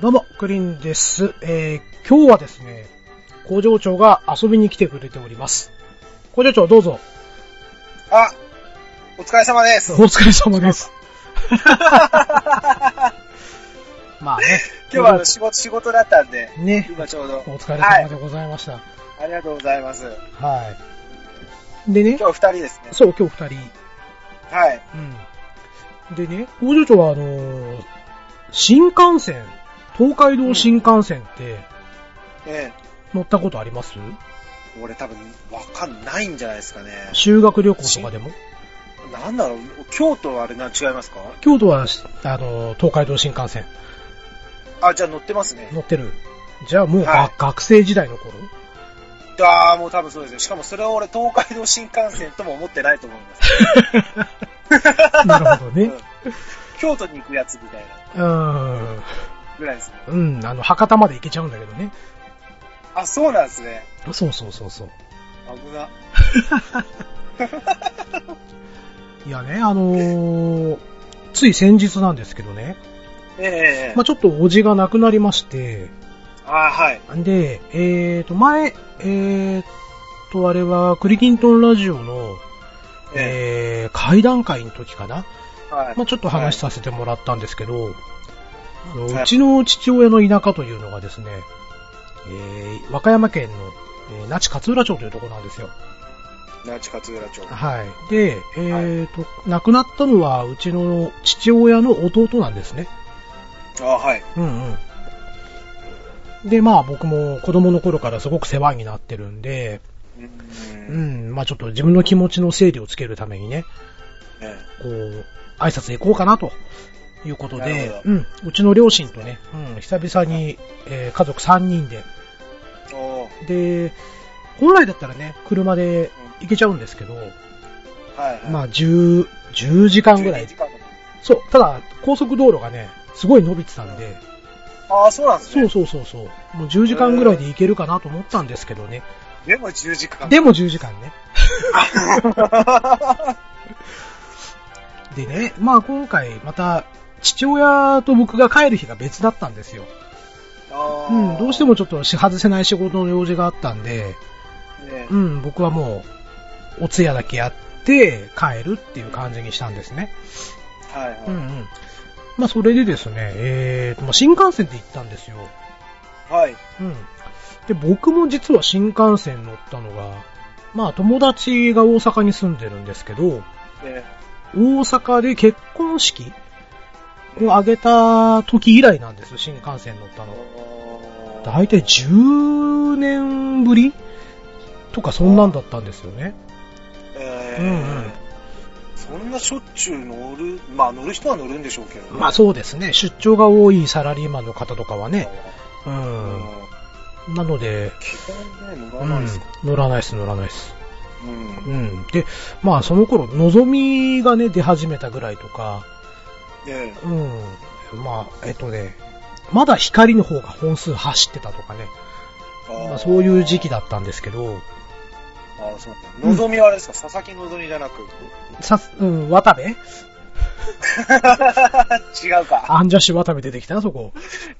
どうも、クリンです。えー、今日はですね、工場長が遊びに来てくれております。工場長どうぞ。あ、お疲れ様です。お疲れ様です。まあね。今日は仕事、仕事だったんで、ね、今ちょうど。お疲れ様でございました。はい。ありがとうございます。でね、今日二人ですね。そう、今日二人。はい。うん。でね、工場長はあのー新幹線、東海道新幹線ってえ乗ったことあります、え、俺多分わかんないんじゃないですかね。修学旅行とかでも？なんだろう、京都はあれな、違いますか？京都は、あのー東海道新幹線あ、じゃあ乗ってますね。乗ってる。じゃあもうが、はい学生時代の頃？ああ、もう多分そうですよ。しかもそれは俺東海道新幹線とも思ってないと思います。なるほどねうん。京都に行くやつみたいなうん。ぐらいですね。うん、あの、博多まで行けちゃうんだけどね。あ、そうなんですね。そうそうそうそう。危な。いやね、あのーつい先日なんですけどね、ええええまあちょっとおじが亡くなりまして、あはい。で、えーと、前、えーと、あれは、クリキントンラジオの、ええー、会談会の時かなえはい。まあちょっと話させてもらったんですけど、うちの父親の田舎というのがですね、えー、和歌山県の、えー那智勝浦町というところなんですよ。那智勝浦町。はい。で、えーと、亡くなったのはうちの父親の弟なんですね。あはい。うんうん。で、まあ僕も子供の頃からすごく世話になってるんで、う。うんん、まあちょっと自分の気持ちの整理をつけるためにね、えこう、挨拶行こうかなということでほ、うん、うちの両親とね、うん、久々に、えー家族3人で、で、本来だったらね、車で行けちゃうんですけど、はいはい。まあ10、10時間ぐらい。12時間そう、ただ、高速道路がね、すごい伸びてたんで、ああ、そうなんですね。そうそうそうそう、もう10時間ぐらいで行けるかなと思ったんですけどね。でも10時間。でも10時間ね。でね、まあ今回また、父親と僕が帰る日が別だったんですよ。うん、どうしてもちょっとし外せない仕事の用事があったんで、ねうん、僕はもう、お通夜だけやって帰るっていう感じにしたんですね。はいはい。うんうん。まあそれでですね、えーと、まあ新幹線で行ったんですよ。はい。うん。で、僕も実は新幹線乗ったのが、まあ友達が大阪に住んでるんですけど、ね大阪で結婚式を挙げた時以来なんです、新幹線乗ったの。だいたい10年ぶりとかそんなんだったんですよね。えうんうんそんなしょっちゅう乗る、まあ乗る人は乗るんでしょうけどね。まあそうですね、出張が多いサラリーマンの方とかはね。ううんん。なので、ね、乗うんらないですか。乗らないです、乗らないです。うん。うん。で、まあその頃、のぞみがね、出始めたぐらいとか、ねうん。まあ、えっとね、まだ光の方が本数走ってたとかね、まあ、そういう時期だったんですけど、ああ、そうだ。のぞみはあれですか、佐々木のぞみじゃなく？さ、うん、渡部？違うか。アンジャッシュ渡部出てきた？な、そこ。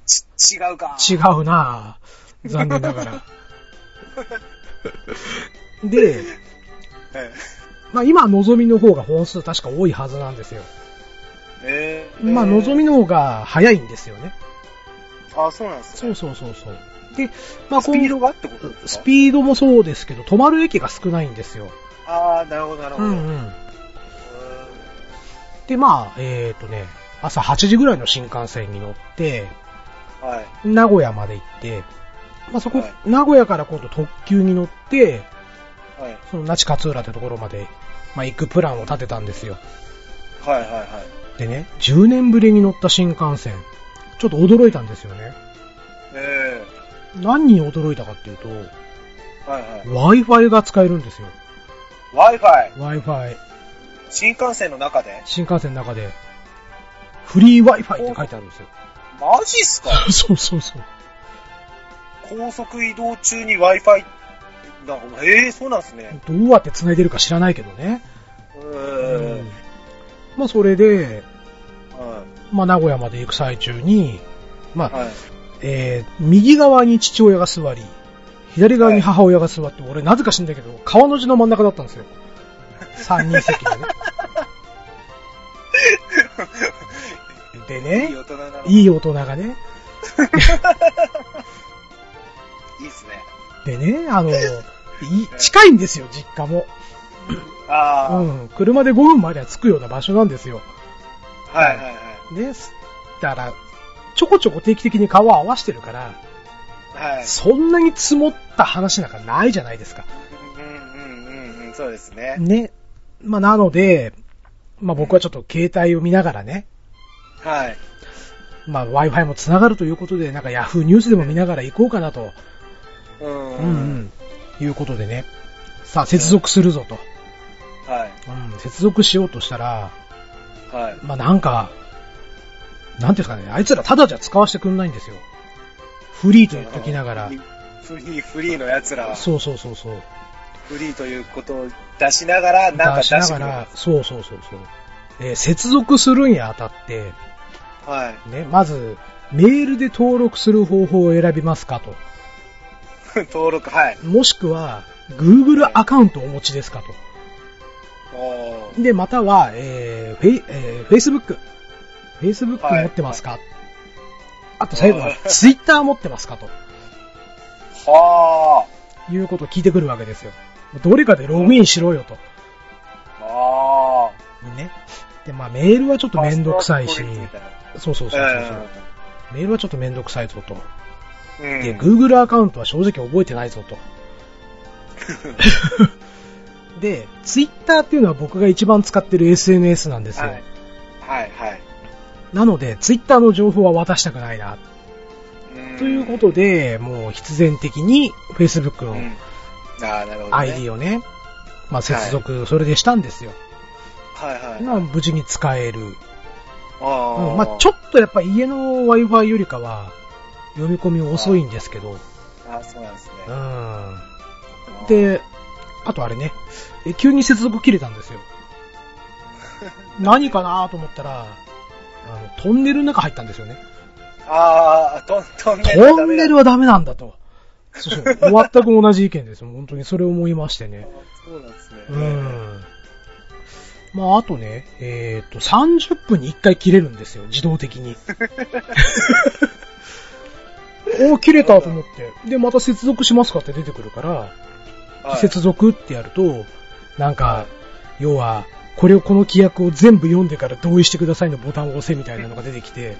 ち違うか。違うなぁ。残念ながら。で、えまあ今、のぞみの方が本数確か多いはずなんですよ。ええまあ、のぞみの方が早いんですよね。ああ、そうなんですね。そうそうそうそう。で、まあ、スピードがってことですか？スピードもそうですけど、止まる駅が少ないんですよ。ああ、なるほど、なるほど。うんうん。で、まあ、えっ、とね、朝8時ぐらいの新幹線に乗って、はい。名古屋まで行って、まあそこ、はい名古屋から今度特急に乗って、はい。その那智勝浦ってところまで、まあ行くプランを立てたんですよ。はい、はい、はい。でね、10年ぶりに乗った新幹線、ちょっと驚いたんですよね。え何に驚いたかっていうと、えはい、はい。Wi-Fi が使えるんですよ。Wi-Fi。Wi-Fi。新幹線の中で？新幹線の中で、フリー Wi-Fi って書いてあるんですよ。マジっすか？そうそうそう。高速移動中に Wi-Fi。なんか、ええそうなんですね。どうやって繋いでるか知らないけどね。ううんん。まあそれで、はまあ名古屋まで行く最中に、まあ、はい。えー、右側に父親が座り、左側に母親が座って、俺なぜか知んだけど、川の字の真ん中だったんですよ。三人席でね。で いいね。いい大人がね、いいっすね。でね、あの、い近いんですよ、実家も。ああ、うん、車で5分までは着くような場所なんですよ。はいはいはい。ね、だから、ちょこちょこ定期的に顔を合わしてるから、はい。そんなに積もった話なんかないじゃないですか。うんうんうんうん、そうですね。ね。まあ、なので、まあ僕はちょっと携帯を見ながらね、はい。まあ Wi-Fi も繋がるということで、なんか Yahoo ニュースでも見ながら行こうかなと、うんうんうん、いうことでね。さあ、接続するぞと。はい。うん、接続しようとしたら、はい。まあなんか、なんていうんですかね、あいつらただじゃ使わせてくんないんですよ。フリーと言っときながら。フリー、フリーの奴らは、そうそうそうそう。フリーということを出しながら、なんか出出しな。がら、そうそうそうそう。えー接続するにあたって、はい。ね、まず、メールで登録する方法を選びますかと。登録、はい。もしくは、Google アカウントをお持ちですかと。で、または、えーフェイえー Facebook。Facebook はい持ってますか、あと最後は、Twitter 持ってますか？と。はいうことを聞いてくるわけですよ。どれかでログインしろよと。あ。あね。で、まあメールはちょっあ。とめんどくさいしそうそうそうそうそう、メールはちょっとめんどくさいぞと。うん。で、Google アカウントは正直覚えてないぞと。で、Twitter っていうのは僕が一番使ってる SNS なんですよ。はい。はい、はい。なので、Twitter の情報は渡したくないな。うんということで、もう必然的に Facebook の。ID をね、まあ接続、それでしたんですよ。はい、はい。まあ無事に使える。ああ。うんまあちょっとやっぱ家の Wi-Fi よりかは、読み込み遅いんですけど、あそうなんですね。うん。で、あとあれね、え急に接続切れたんですよ。何かなと思ったら、あの、トンネルの中入ったんですよね。ああ、トン、トンネルトはダメだンネルはダメなんだと。そうそう。全く同じ意見です。本当にそれを思いましてね。そうなんですね。うん。まあ、あとね、えっ、と、30分に1回切れるんですよ。自動的に。おー、切れたと思って。で、また接続しますかって出てくるから、はい接続ってやると、なんか、要は、これをこの規約を全部読んでから同意してくださいのボタンを押せみたいなのが出てきて、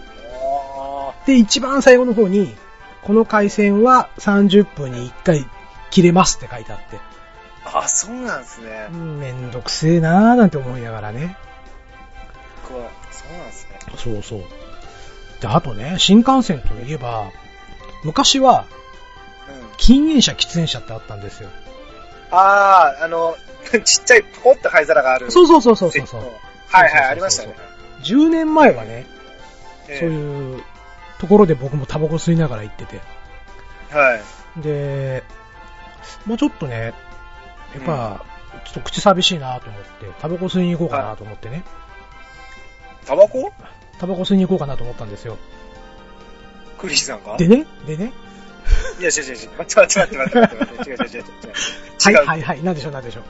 あで、一番最後の方に、この回線は30分に1回切れますって書いてあって、あ、あ、そうなんですねう。んめんどくせえなーなんて思いながらね。こうそうなんですね。そうそう。で、あとね、新幹線といえば、昔はうん。禁煙車、喫煙車ってあったんですよ。ああ、あの、ちっちゃいポコッと灰皿がある。そうそうそうそうそうそう。はいはい、ありましたね。10年前はね、ええそういうところで僕もタバコ吸いながら行ってて。はい。で、まあちょっとね、やっぱ、ちょっと口寂しいなと思って、タバコ吸いに行こうかなと思ってね。タバコ？タバコ吸いに行こうかなと思ったんですよ。クリスさんかでね、でね、いや、違う違う違う。待って待って待って待って。違う違う違う違う。はい。はいはい、なんでしょうなんでしょう。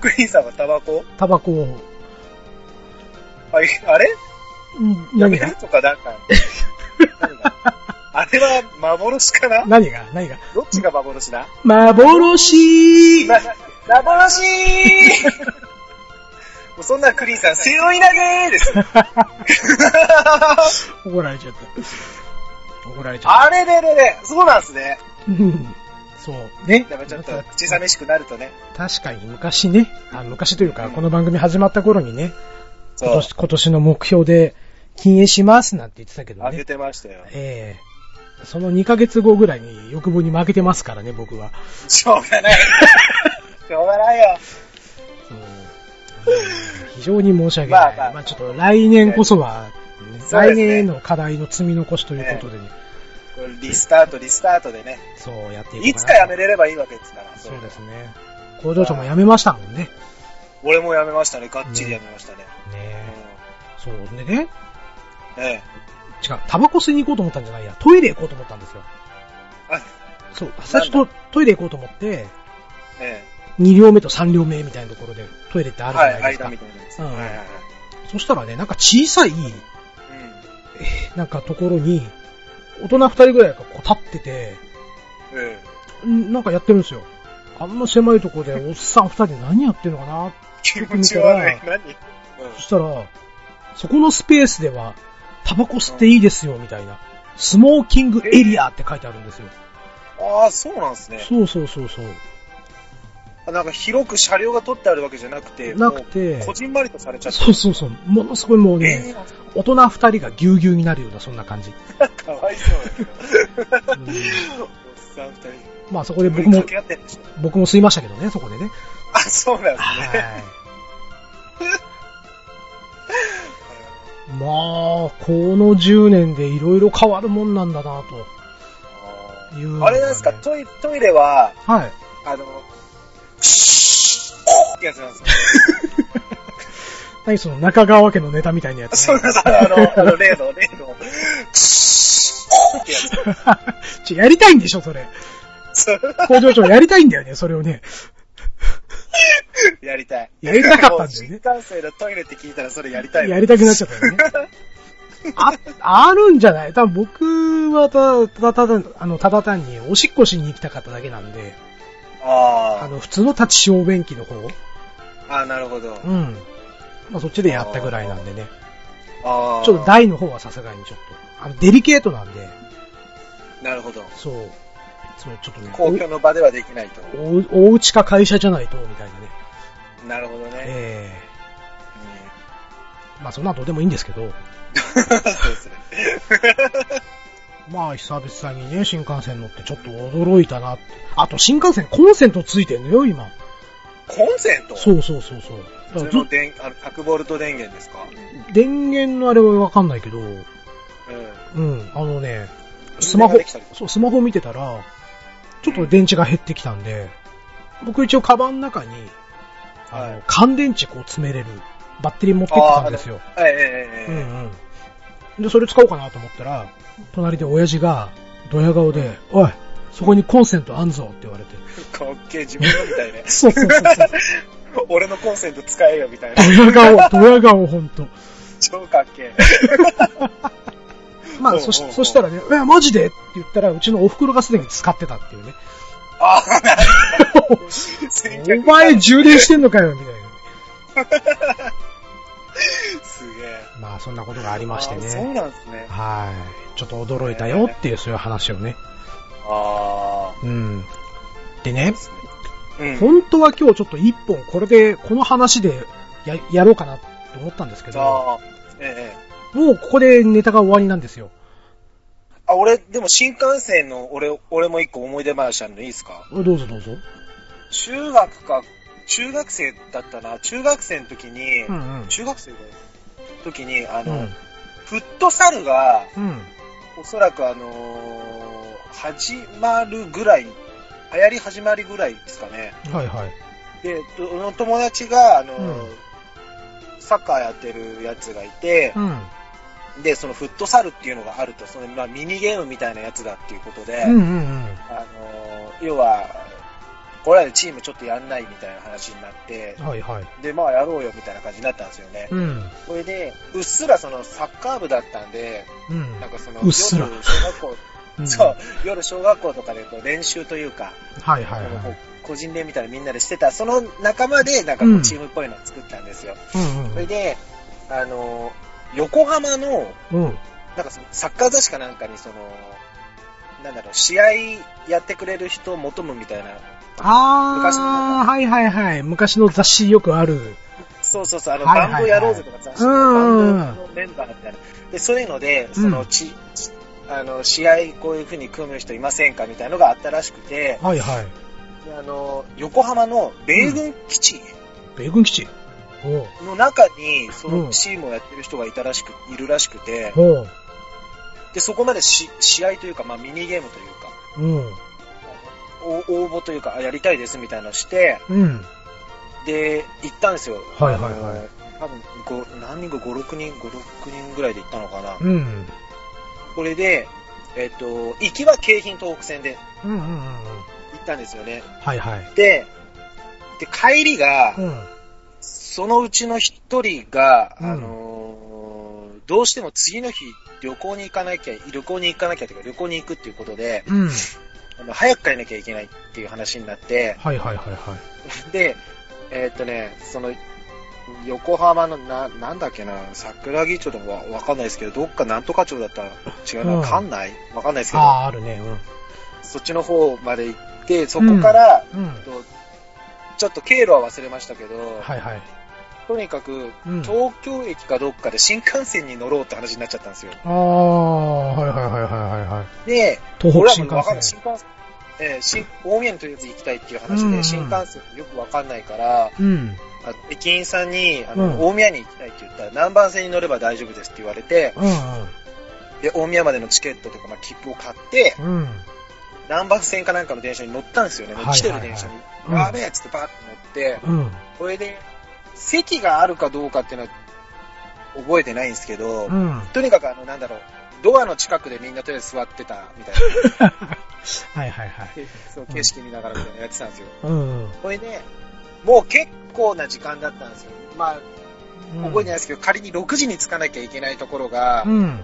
クリスさんはタバコ？タバコを、あれあれ？んや何が？めるとかなんか。あれは幻かな？何が？何が？どっちが幻だ？幻な、幻 もうそんなクリーンさん、背負い投げです。怒られちゃった。怒られちゃった。あれれれれ、そうなんすね。うんそう。ね。やっぱちょっと口寂しくなるとね。確かに昔ね、あ昔というか、うんこの番組始まった頃にね。今年今年の目標で禁煙しますなんて言ってたけどあげね。てましたよ。ええその2ヶ月後ぐらいに欲望に負けてますからね、僕は。しょうがない。しょうがないよ。そううん非常に申し訳ない。まあまあまあちょっと来年こそは、来年への課題の積み残しということでね、これリスタート、リスタートでね。そうやってい。いつかやめれればいいわけですから。そうですね。工場長も辞めましたもんね。俺もやめましたね。がっちりやめましたね。ねえ。そう。でね、うん。え違う、タバコ吸いに行こうと思ったんじゃないや、トイレ行こうと思ったんですよ。あ、そう、最初とトイレ行こうと思って、え2両目と3両目みたいなところでトイレってあえ。るじゃは、ないいですか。間みたいなやつ。うんはいはいはい。そしたらね、なんか小さい、うん。なんかところに、大人2人ぐらいがこう立ってて、えんなんかやってるんですよ。あんな狭いところでおっさん2人で何やってるのかな？え。気持ち悪い。何？そしたら、そこのスペースでは、タバコ吸っていいですよ、みたいな。スモーキングエリアって書いてあるんですよ。うん。ああ、そうなんですね。そうそうそうそう。あなんか広く車両が取ってあるわけじゃなくて、なくてこじんまりとされちゃってそうそうそう。ものすごいもうえね、大人二人がぎゅうぎゅうになるような、そんな感じ。ー、かわいそうだけど。うんおっさん二人。まあそこで僕も僕も吸いましたけどね、そこでね。あ、そうなんですね。はい。まあ、この10年でいろいろ変わるもんなんだな、とあれなんですか、トイトイレは、はい。あの、ってやつなんですか何その中川家のネタみたいなやつ、ね。そうです、あの、あの、例の、例の、ってやつ。ちょ、やりたいんでしょ、それ。工場長やりたいんだよね、それをね。やりたい。やりたかったんだよね新幹線のトイレって聞いたらそれやりたい。やりたくなっちゃったよね。あ、あるんじゃない？多分僕はた、ただただ、あの、ただ単におしっこしに行きたかっただけなんで、ああの、普通の立ち小便器の方？あ。あなるほど。うん。まあそっちでやったぐらいなんでね。ああ。ちょっと台の方はさすがにちょっと、あの、デリケートなんで、なるほど。そう。それちょっとね、公共の場ではできないと。おお家か会社じゃないと、みたいなね。なるほどね。ええうまあそんなのどうでもいいんですけど、ん そうですね。まあ久々にね、新幹線乗ってちょっと驚いたなって。あと新幹線コンセントついてんのよ、今。コンセント？そうそうそうそう。だからず普通の電、あの、100ボルト電源ですか？電源のあれはわかんないけど、うん。うん、あのね、スマホ充電ができたり、そう、スマホ見てたら、ちょっと電池が減ってきたんで、僕一応カバンの中に、あの、はい乾電池こう詰めれるバッテリー持ってってたんですよ。ええええうんえうん。で、それ使おうかなと思ったら、隣で親父が、ドヤ顔で、おい、そこにコンセントあんぞって言われて。えかっけえ、自分のみたいね。そうそうそうそう。俺のコンセント使えよ、みたいな。ドヤ顔、ドヤ顔ほんと。超かっけえ。まあ、そしそしたらね、え、マジでって言ったら、うちのお袋がすでに使ってたっていうね。ああ、なるほど。お前充電してんのかよ、みたいな。すげえ。まあ、そんなことがありましてあそうね。なんですね。はい。ちょっと驚いたよっていう、そういう話をね。あうん。でね、あ。うん。本当は今日ちょっと一本、これで、この話でや、やろうかなと思ったんですけど、ああ。ええ。もうここでネタが終わりなんですよ。あ、俺、でも新幹線の、俺、俺も一個思い出話あるのいいですか？どうぞどうぞ。中学か、中学生だったな。中学生の時に、うんうん。中学生の時に、あの、うん。フットサルが、うん。おそらくあのー始まるぐらい、流行り始まりぐらいですかね。はいはい。で、その友達が、あのーうんサッカーやってるやつがいて、うん。で、そのフットサルっていうのがあると、その、まあ、ミニゲームみたいなやつだっていうことで、うんうんうん。あのー要は、これらでチームちょっとやんないみたいな話になって、はいはい。で、まあやろうよみたいな感じになったんですよね。うん。それで、うっすらそのサッカー部だったんで、うん。なんかその、うっすら夜小学校、うんそう、夜小学校とかでこう練習というか、はいはいはい。個人練みたいなみんなでしてた、その仲間でなんかこううんチームっぽいのを作ったんですよ。うんそれで、あの、横浜の、うん。うん。なんかそのサッカー雑誌かなんかにその、なんだろう、試合やってくれる人を求むみたいな。昔のあー、はいはいはい。昔の雑誌よくある。そうそうそう、あの、はいはいはいバンドやろうぜとか雑誌のうんバンドのメンバーみたいな。で、そういうので、その、ち、ちあの、試合こういう風に組む人いませんかみたいなのがあったらしくて、はいはい。であの、横浜の米軍基地米軍基地。の中に、そうんのチームをやってる人がいたらしく、いるらしくて、で、そこまでし試合というか、まあ、ミニゲームというか、うん。お応募というか、あやりたいですみたいなのして、うん。で、行ったんですよ。はいはいはい多分、ご何人か5、6人、5、6人ぐらいで行ったのかな。うん。これで、えっ、と、行きは京浜東北線で。行ったんですよね。はいはい。で、で、帰りが、うん。そのうちの一人が、うんあのーどうしても次の日旅行に行かなきゃ、旅行に行かなきゃというか旅行に行くっていうことで、うん。あの早く帰らなきゃいけないっていう話になって、はいはいはいはい。で、えーっとね、その、横浜の、な、なんだっけな、桜木町でもわわかんないですけど、どっかなんとか町だったら違うな、うんわかんないわかんないですけど、ああ、あるね。そっちの方まで行って、そこから、うん。うん。とちょっと経路は忘れましたけど、はいはい。とにかく、うん東京駅かどっかで新幹線に乗ろうって話になっちゃったんですよ。ああ、はいはいはいはいはいはい。で、東俺北新幹線。新幹線、えー新、大宮にとりあえず行きたいっていう話で、うんうん新幹線よくわかんないから、うん。あ駅員さんに、あの、うん大宮に行きたいって言ったら、何番線に乗れば大丈夫ですって言われて、うんで、大宮までのチケットとか、まあ、切符を買って、うん。うん。何番線かなんかの電車に乗ったんですよね。もう来てる電車に。はいはいはいやべえっつってバーって乗って、うん。これで、席があるかどうかっていうのは、覚えてないんですけど、うん。とにかくあの、なんだろう、ドアの近くでみんなとりあえず座ってたみたいな、はいはいはい。そう景色見ながらみたいなのやってたんですよ。うん。これで、もう結構な時間だったんですよ。まあ、覚えてないですけど、仮に6時に着かなきゃいけないところがう、ん。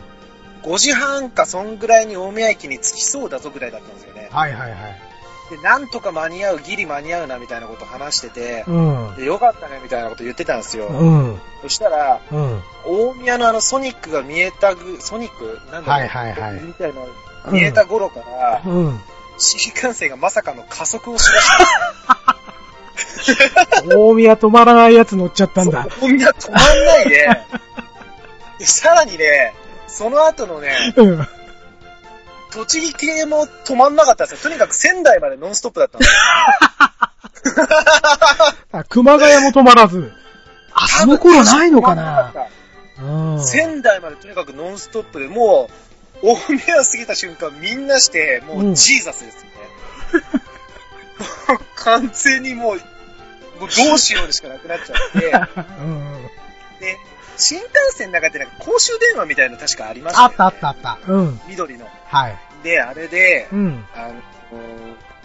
5時半かそんぐらいに大宮駅に着きそうだぞぐらいだったんですよね。はいはいはい。で、なんとか間に合う、ギリ間に合うなみたいなこと話してて、うん。で、よかったねみたいなこと言ってたんですよ。うん。そしたら、うん。大宮のあのソニックが見えたぐ、ソニック？なんだろう？はいはいはいみたいな、見えた頃から、うん。新幹線がまさかの加速をしだした。大宮止まらないやつ乗っちゃったんだ。大宮止まんないで、でさらにね、その後のね、うん。栃木系も止まんなかったんですよ。とにかく仙台までノンストップだったんですよ。あ、熊谷も止まらず。あ、その頃ないのかな。仙台までとにかくノンストップでもう、大宮を過ぎた瞬間みんなして、もうジーザスですよね。も う完全にもう、もうどうしようでしかなくなっちゃって、うん。で、新幹線の中でなんか公衆電話みたいなの確かありましたよ、ね。あったあったあった。うん。緑の。はい。で、あれで、うん。あの、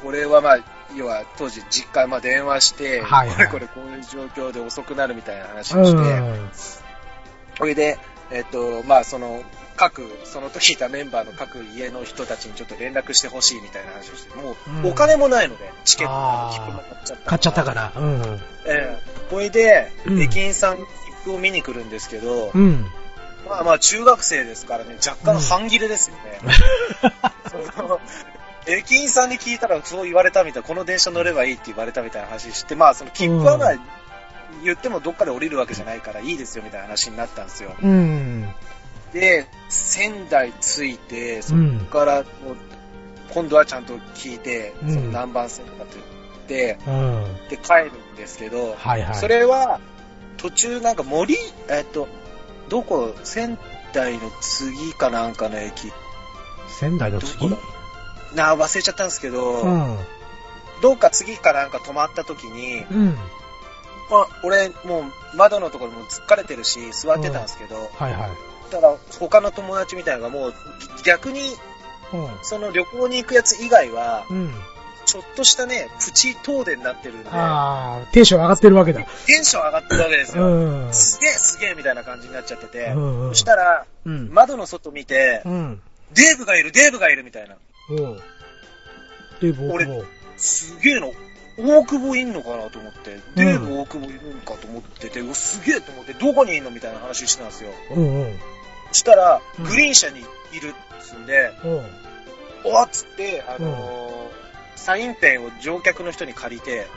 これはまあ、要は当時実家、まあ電話して、はいはいこれこれこういう状況で遅くなるみたいな話うをして、ん。それで、えっと、まあその、各、その時いたメンバーの各家の人たちにちょっと連絡してほしいみたいな話をして、もうお金もないので、チケットあー切符も買っちゃった。買っちゃったから。うん。ええこれで、うん駅員さんを見に来るんですけど、うん。まあまあ中学生ですからね、若干半切れですよね。駅員さんに聞いたらそう言われたみたい、この電車乗ればいいって言われたみたいな話して、まあその切符はまあ、うん言ってもどっかで降りるわけじゃないからいいですよみたいな話になったんですよ。うん。で、仙台着いて、そこうん。からもう、今度はちゃんと聞いて、うんその何番線かと言って、うん。で帰るんですけど、はいはい。それは、途中なんか森、えっと、どこ、仙台の次かなんかの駅、仙台の次？な忘れちゃったんですけど、うん。どっか次かなんか止まった時に、うん。まあ、俺もう窓のところも突っかれてるし、座ってたんですけど、はいはい。ただ他の友達みたいなのがもう逆にうん。その旅行に行くやつ以外は、うん。ちょっとしたね、プチ遠出になってるんで、ああ、テンション上がってるわけだ。テンション上がってるわけですうよ。ん。すげえすげえみたいな感じになっちゃってて、うんうんそしたら、うん。窓の外見て、うん。デーブがいる、デーブがいるみたいな。おう。で、僕俺も。すげえの、大久保いんのかなと思って、デーブ大久保いるんかと思ってて、うわすげえと思って、どこにいんのみたいな話してたんですよ。うんうん。そしたら、うんグリーン車にいるっつうんで、おう。おっつって、あのーサインペンを乗客の人に借りて、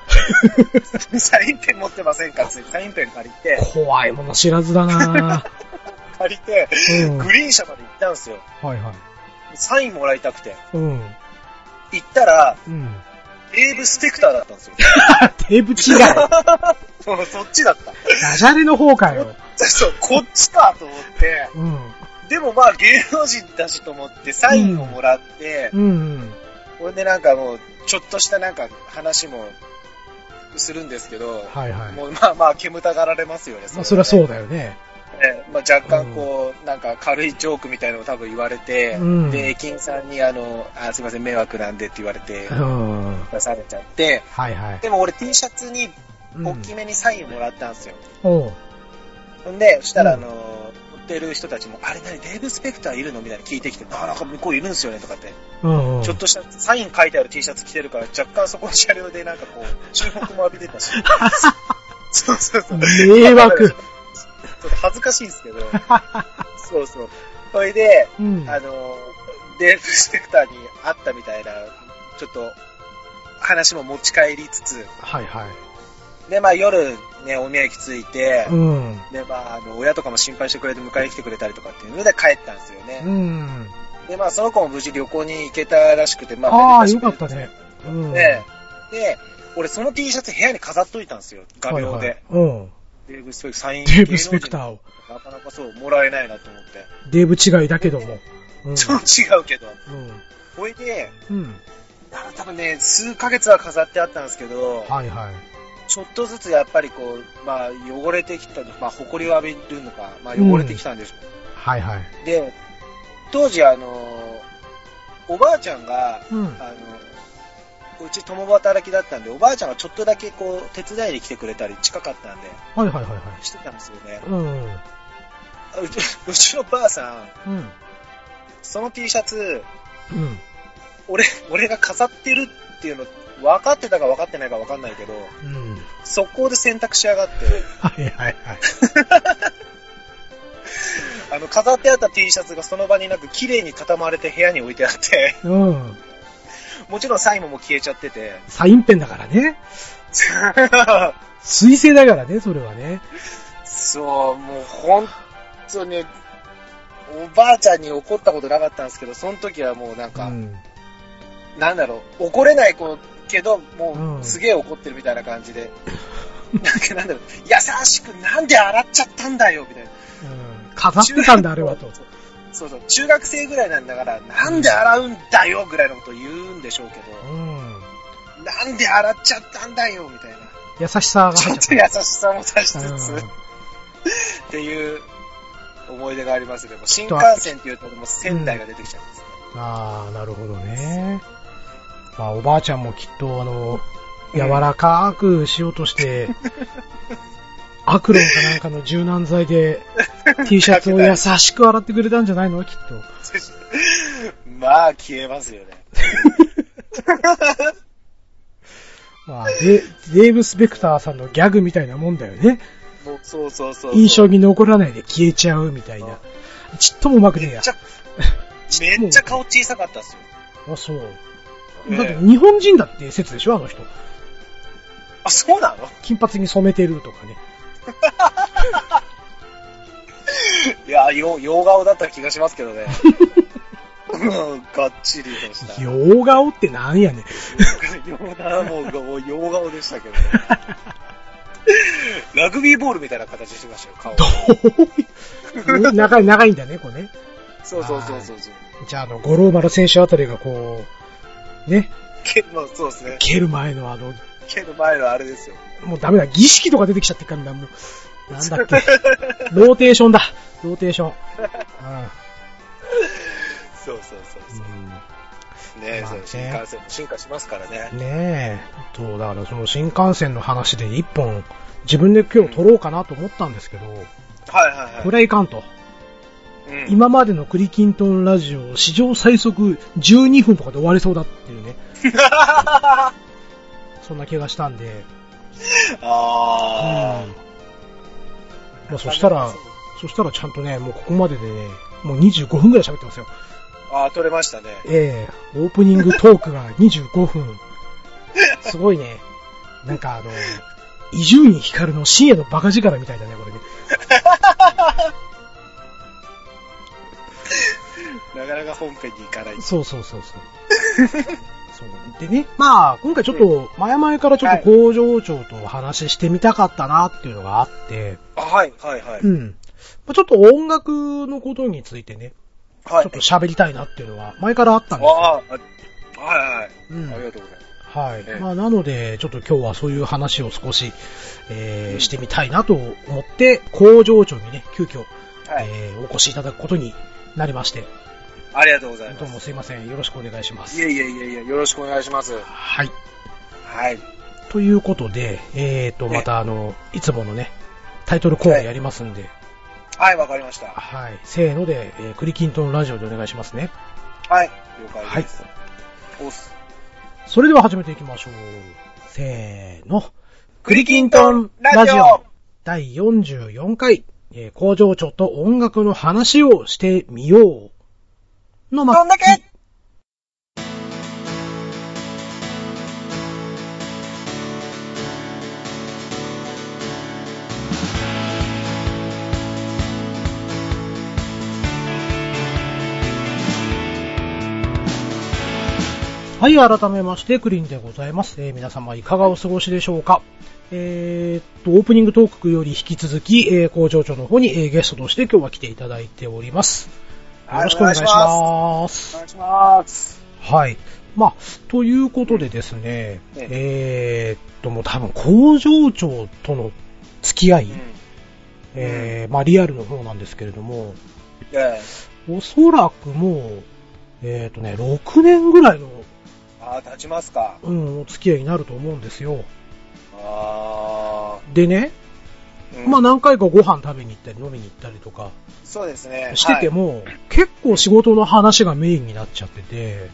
サインペン持ってませんかっつって、サインペン借りて、怖いもの知らずだな 借りて、うん。はいグリーン車まで行ったんですよ。はい。サインもらいたくて。うん。行ったら、うん。デーブ・スペクターだったんですよ。テープ違い。そうそっちだった。ダジャレの方かよ。そう、こっちかと思って、うん。でもまあ芸能人だしと思ってサインをもらって、うんうん。これでなんかもう、ちょっとしたなんか話もするんですけど、はいはい。もうまあまあ煙たがられますよね。まあ、そりゃそうだ。だよね。ね、まあ、若干こう、なんか軽いジョークみたいなのを多分言われて、うんで、駅員さんにあの、あ、すいません、迷惑なんでって言われてう、ん。出されちゃって、はいはい。でも俺 T シャツにうん大きめにサインもらったんですよ。おうほんで、そしたらあうんの、売ってる人たちも、あれ何、デーブ・スペクターいるのみたいな聞いてきて、あ、なんか向こういるんですよねとかって、うんうん。ちょっとしたサイン書いてある T シャツ着てるから、若干そこの車両でなんかこう、注目も浴びてたし。そうそうそう。迷惑ちょっと恥ずかしいんですけど、そうそう。それで、うん。あの、デーブ・スペクターに会ったみたいな、ちょっと、話も持ち帰りつつ、はいはい。で、まあ夜ね、大宮駅着いて、うん。で、まあ、あの、親とかも心配してくれて迎えに来てくれたりとかっていうので帰ったんですよね。うん。で、まあ、その子も無事旅行に行けたらしくて、まあ、ああ、よかったね。うん。で、で、俺その T シャツ部屋に飾っといたんですよ、画鋲で。はいはいうん。デーブ・スペクサイン。デーブ・スペクターを。ー。なかなかそう、もらえないなと思って。デーブ違いだけども。うん。ちょっと違うけど。ほいで、うん。多分ね、数ヶ月は飾ってあったんですけど、はいはい。ちょっとずつやっぱりこう、まあ、汚れてきた、まあ、埃を浴びるのか、まあ、汚れてきたんでしょう。はいはい。で、当時あの、おばあちゃんが、うん。あの、うち共働きだったんで、おばあちゃんがちょっとだけこう、手伝いに来てくれたり近かったんで、はいはいはいはい。してたんですよね。うん。うちうちのばあさん、うん。その T シャツ、うん。俺、俺が飾ってるっていうの、分かってたか分かってないか分かんないけど、うん。速攻で選択しやがって、はいはいはい。あの、飾ってあった T シャツがその場になく綺麗に畳まれて部屋に置いてあって、うん。もちろんサインももう消えちゃってて、サインペンだからね。水性だからね、それはね。そう、もう本当に、おばあちゃんに怒ったことなかったんですけど、その時はもうなんか、うん。なんだろう、怒れない子けど、もうすげえ怒ってるみたいな感じで、なんかなんだろう、優しくなんで洗っちゃったんだよ、みたいな。うん。飾ってたんだ、あれはと。そうそう、中学生ぐらいなんだから、なんで洗うんだよ、ぐらいのことを言うんでしょうけど、うん。なんで洗っちゃったんだよ、みたいな。優しさがちょ入っと優しさも足しつた。つ、うんっていう思い出がありますね。もう新幹線っていうと、もう仙台が出てきちゃうんですね。ああ、なるほどね。まあ、おばあちゃんもきっと、あの、柔らかくしようとして、アクロンかなんかの柔軟剤で T シャツを 優しく洗ってくれたんじゃないの？きっと。まあ、消えますよね。まあ、デデーブ・スペクターさんのギャグみたいなもんだよね。そうそうそう。印象に残らないで消えちゃうみたいな。ちっともうまくねえやめっち。ゃ、めっちゃ顔小さかったっすよ。あ、そう。ええだって日本人だって説でしょあの人。あ、そうなの？金髪に染めてるとかね。いや、よ、洋顔だった気がしますけどね。う んがっちりとした。洋顔ってなんやねん。洋顔もう、洋顔でしたけどね。ラグビーボールみたいな形してましたよ、顔。どう？長い、長いんだね、こうね。そうそうそうそうそう。じゃあ、あの、五郎丸選手あたりがこう、ね、蹴る、まあそうですね。蹴る前のあの、蹴る前のあれですよ。もうダメだ、儀式とか出てきちゃってっからな、もう。なんだっけ。ローテーションだ。ローテーション。そうそうそううそう。んねえ、まあね新幹線も進化しますからね。ねえ。そう、だからその新幹線の話で一本、自分で今日撮ろうかなと思ったんですけど、はいはいはい。これはいかんと。うん今までのクリキントンラジオ、史上最速12分とかで終わりそうだっていうね、そんな気がしたんで、あうんまあ、そしたら、そしたらちゃんとね、もうここまででね、もう25分くらい喋ってますよ。ああ、取れましたね。ええオープニングトークが25分。すごいね。なんかあの、伊集院光の深夜のバカ力みたいだね、これね。なかなか本編に行かない。そうそうそうそう。そうでね、まあ、今回ちょっと、前々からちょっと工場長とお話ししてみたかったなっていうのがあって、あはいはいはい。うん。まあちょっと音楽のことについてね、はい。ちょっと喋りたいなっていうのは前からあったんですよ。ああ、はいはい。うんありがとうございます。はい。ええまあ、なので、ちょっと今日はそういう話を少し、えーしてみたいなと思って、工場長にね、急遽、はい。えーお越しいただくことになりまして、ありがとうございます。どうもすいません。よろしくお願いします。いえいえいえいえ、よろしくお願いします。はい。はい。ということで、えーと、ねまたあの、いつものね、タイトルコールやりますんで、はい、わかりました。はい。せーので、えークリキントンラジオでお願いしますね。はい。了解です。おっす。それでは始めていきましょう。せーの。クリキントンラジオ第44回、えー工場長と音楽の話をしてみよう。のまどんだけはい、改めまして、クリンでございます。えー皆様いかがお過ごしでしょうか？えーっと、オープニングトークより引き続き、えー工場長の方に、えーゲストとして今日は来ていただいております。よろしくお願いします。お願いします。はい。まあ、ということでですね、ええーっと、もう多分工場長との付き合い、うん。えーまあリアルの方なんですけれども、えおそらくもう、えーっとね、6年ぐらいの、えああ、立ちますか。うん、お付き合いになると思うんですよ。あでね、あ。うんまあ何回かご飯食べに行ったり飲みに行ったりとかそうですね。してても、結構仕事の話がメインになっちゃってて、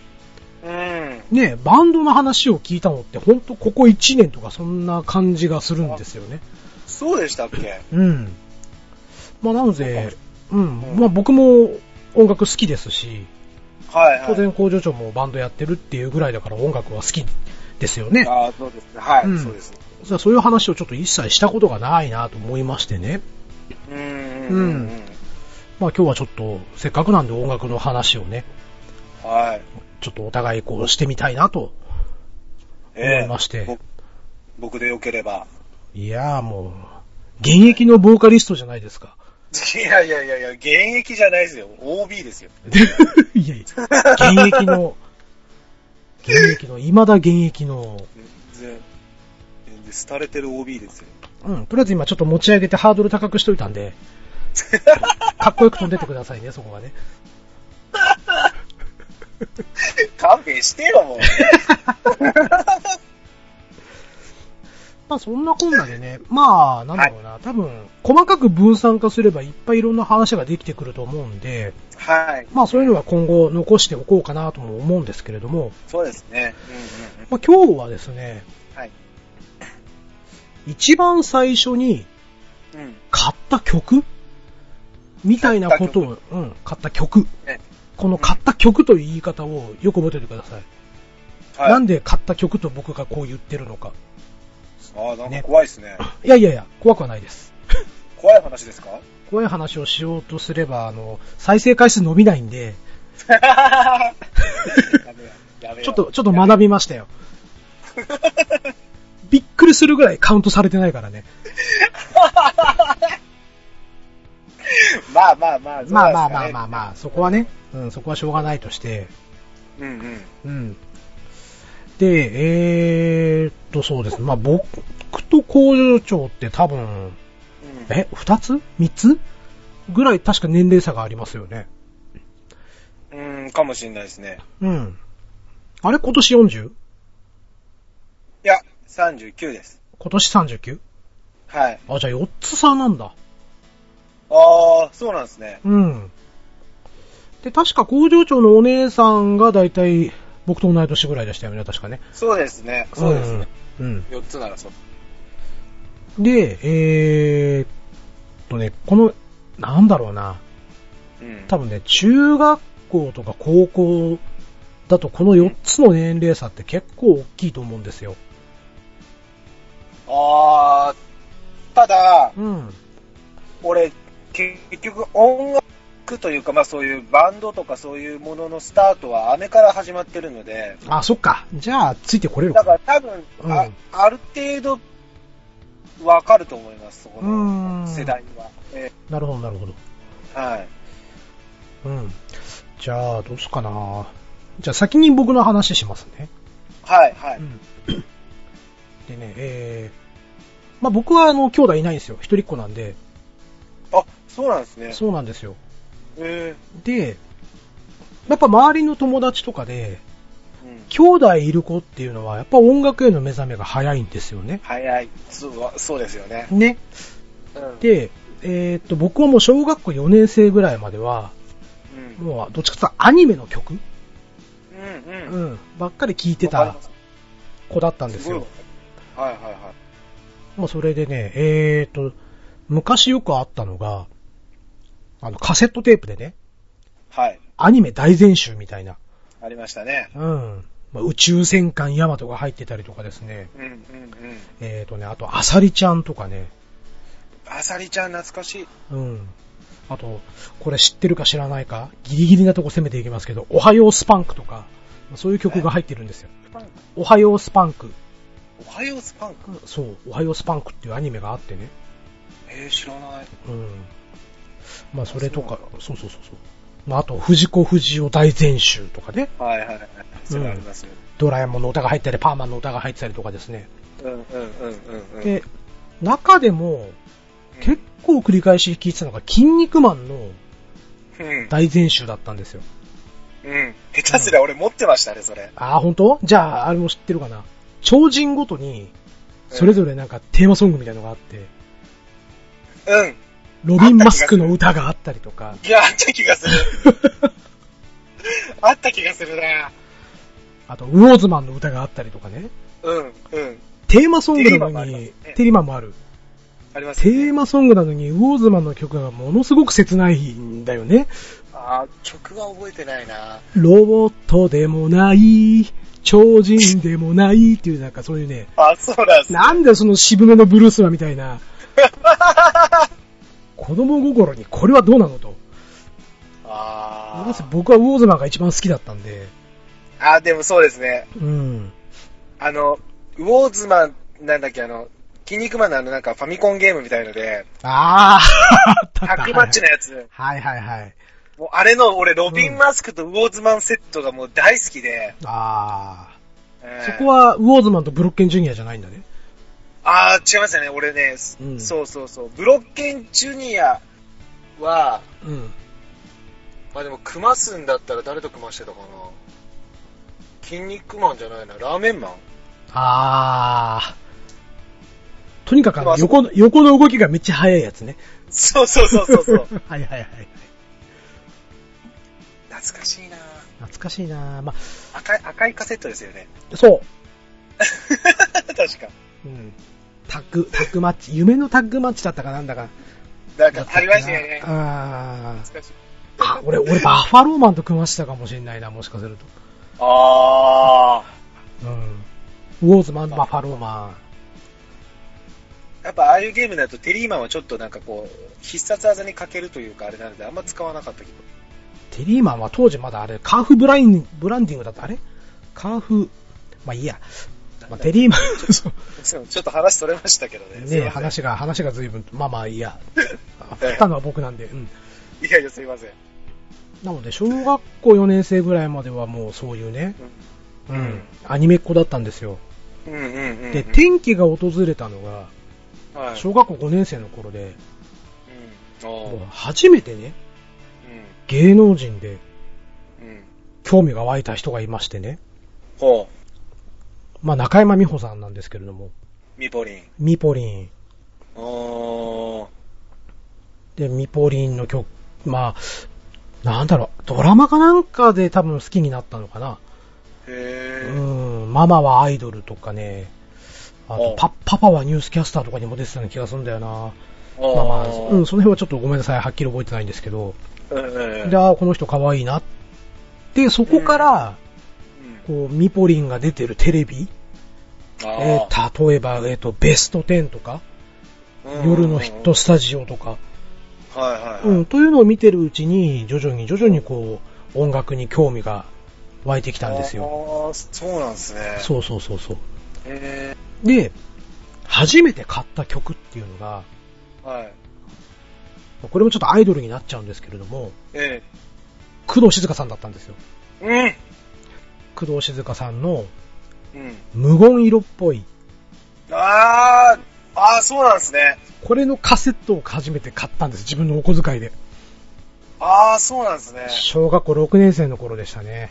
はい、うん。ね、バンドの話を聞いたのってほんとここ1年とかそんな感じがするんですよね。そうでしたっけ？うん。まあなので、うん、うんまあ僕も音楽好きですし、はい、はい。当然工場長もバンドやってるっていうぐらいだから音楽は好きですよね。ああ、そうですね。はい、うんそうですね。じゃあそういう話をちょっと一切したことがないなと思いましてね。うーん。うんまあ今日はちょっとせっかくなんで音楽の話をね、はい。ちょっとお互いこうしてみたいなと思いまして。ぼ僕でよければ。いやーもう、現役のボーカリストじゃないですか。いやいやいやいや、現役じゃないですよ。OB ですよ。いやいや、現役の、現役の、未だ現役の、廃れてる OB ですよ。うん、とりあえず今ちょっと持ち上げてハードル高くしといたんで、かっこよく飛んでってくださいね、そこはね。勘弁してよ、もう。まあそんなこんなでね、まあなんだろうな、多分、細かく分散化すればいっぱいいろんな話ができてくると思うんで、はい。まあそういうのは今後残しておこうかなとも思うんですけれども、そうですね。うんうんまあ今日はですね、はい。一番最初に。買った曲？みたいなことを、うん、買った曲。ねこの買った曲という言い方をよく覚えておいてください。はい。なんで買った曲と僕がこう言ってるのか。ああ、なんか怖いですね。いやいやいや、怖くはないです。怖い話ですか？怖い話をしようとすれば、あの、再生回数伸びないんで、ちょっと、ちょっと学びましたよ。びっくりするぐらいカウントされてないからね。まあまあまあ、まあまあまあまああ。まあ、そこはね、うん、そこはしょうがないとして、うんうん。うん。で、えーっと、そうですね。まあ僕と工場長って多分、うんえ、二つ？三つ？ぐらい確か年齢差がありますよね。うん、かもしれないですね。うん。あれ？今年 40? いや、39です。今年 39? はい。あ、じゃあ4つ差なんだ。ああ、そうなんですね。うん。で、確か工場長のお姉さんがだいたい僕と同い年ぐらいでしたよね、確かね。そうですね。そうですね。うん。うん。4つならそう。で、えーっとね、この、なんだろうな。うん。多分ね、中学校とか高校だとこの4つの年齢差って結構大きいと思うんですよ。ああ、ただ、うん。俺、結局音楽というか、まあそういうバンドとかそういうもののスタートは姉から始まってるので、あ、そっか。じゃあ、ついてこれるだかから多分、あうんある程度わかると思います、そこうんの世代は。えなるほど、なるほど。ーはい。うん。じゃあ、どうすかな。じゃあ、先に僕の話しますね。はい、はい。うん。でね、えー、まあ僕はあの、兄弟いないんですよ。一人っ子なんで。あ、そうなんですね。そうなんですよ。えで、やっぱ周りの友達とかで、えうん。兄弟いる子っていうのは、やっぱ音楽への目覚めが早いんですよね。早い。そう、そうですよね。ね。うん。で、えーっと、僕はもう小学校4年生ぐらいまでは、うん。もうどっちかというとアニメの曲、うん、うん。うん、ばっかり聴いてた子だったんですよ。ごいはい、はい、はい。もうそれでね、えーっと、昔よくあったのが、あの、カセットテープでね、はい。アニメ大全集みたいな、ありましたね。うん。まあ宇宙戦艦ヤマトが入ってたりとかですね、うん、うん、うん。えーっとね、あと、アサリちゃんとかね、あさりちゃん懐かしい。うん。あと、これ知ってるか知らないか、ギリギリなとこ攻めていきますけど、おはようスパンクとか、まあそういう曲が入ってるんですよ。おはようスパンク。おはようスパンク？そう、おはようスパンクっていうアニメがあってね。えー、知らない。うん。まあそれとか、そうそうそうそう。まああと、藤子不二雄大全集とかね。はい、はい、はい。それありますよ。ドラえもんの歌が入ったり、パーマンの歌が入ってたりとかですね。うん、うん、うん、うん。うん、で、中でも、結構繰り返し聴いてたのが、筋肉マンのうん。大全集だったんですよ。うん。下手すりゃ俺持ってましたね、それ。ああ、本当？じゃあ、あれも知ってるかな。超人ごとに、それぞれなんかテーマソングみたいなのがあって、うん。ロビン・マスクの歌があったりとか、いや、あった気がする。あった気がするな。あと、ウォーズマンの歌があったりとかね。うん、うん。テーマソングなのにね、テリマンもある。ありますね。ーマソングなのに、ウォーズマンの曲がものすごく切ないんだよね。あー曲は覚えてないな。ロボットでもない、超人でもないっていうなんかそういうね、あ、そうなんすね。なんだよその渋めのブルースはみたいな。子供心にこれはどうなのと。あなんせ僕はウォーズマンが一番好きだったんで、ーあ、でもそうですね。うん。あの、ウォーズマン、なんだっけ、あの、筋肉マンのあのなんかファミコンゲームみたいので、ああタッグマッチのやつ。はいはいはい。もうあれの俺、ロビン・マスクとウォーズマンセットがもう大好きで。ああ。えーそこはウォーズマンとブロッケンジュニアじゃないんだね。あー、違いますよね。俺ね、うんそうそうそう。ブロッケンジュニアは、うん。まあでも組ますんだったら誰と組ましてたかな。筋肉マンじゃないな。ラーメンマンああ。とにかく横の、横の動きがめっちゃ速いやつね。そうそうそうそうそう。はいはいはい。懐かしいな懐かしいなま赤い、赤いカセットですよね。あ、そ 確か。う。うん。タッグ、タッグマッチ、夢のタッグマッチだったかなんだか。なんか、ありましたよね。ああ。懐かしい。あ、俺、俺、バッファローマンと組ましたかもしれないな、もしかすると。あうん。ウォーズマン、バッファローマー。やっぱああいうゲームだとテリーマンはちょっとなんかこう、必殺技にかけるというかあれなのであんま使わなかったけど。ン。テリーマンは当時まだあれ、カーフブライン、ブランディングだった。あれ？カーフ、まあいいや。まあ、テリーマン、ちょっと話それましたけどね。ね話が、話が随分と、まあまあいいや。振ったのは僕なんで、うん。いやいや、すいません。なので、小学校4年生ぐらいまではもうそういうね、ううんん、アニメっ子だったんですよ。うんうんうんうん。で、転機が訪れたのが、はい、小学校5年生の頃で、うん。初めてね、芸能人で。興味が湧いた人がいましてね。ほまあ、中山美穂さんなんですけれども、う。ミポリン。ミポリン。おー。で、ミポリンの曲、まあ、なんだろう、ドラマかなんかで多分好きになったのかな。へうー。ん、ママはアイドルとかね、あとおパ、パパはニュースキャスターとかにも出てたような気がするんだよな。まあまあ、うん、その辺はちょっとごめんなさい、はっきり覚えてないんですけど。で、あーこの人可愛いな。で、そこから、こう、ミポリンが出てるテレビ、うんえー例えば、えっ、と、ベスト10とか、夜のヒットスタジオとか、はいはいはい。うん、というのを見てるうちに、徐々に徐々にこう、音楽に興味が湧いてきたんですよ。よ。あーそうなんですね。そうそうそうそう。へで、初めて買った曲っていうのが、ー。はい。これもちょっとアイドルになっちゃうんですけれども、え工藤静香さんだったんですよ。え。工藤静香さんの、ううん。無言色っぽい。あー、あー、そうなんですね。これのカセットを初めて買ったんです。自分のお小遣いで。あー、そうなんですね。小学校6年生の頃でしたね。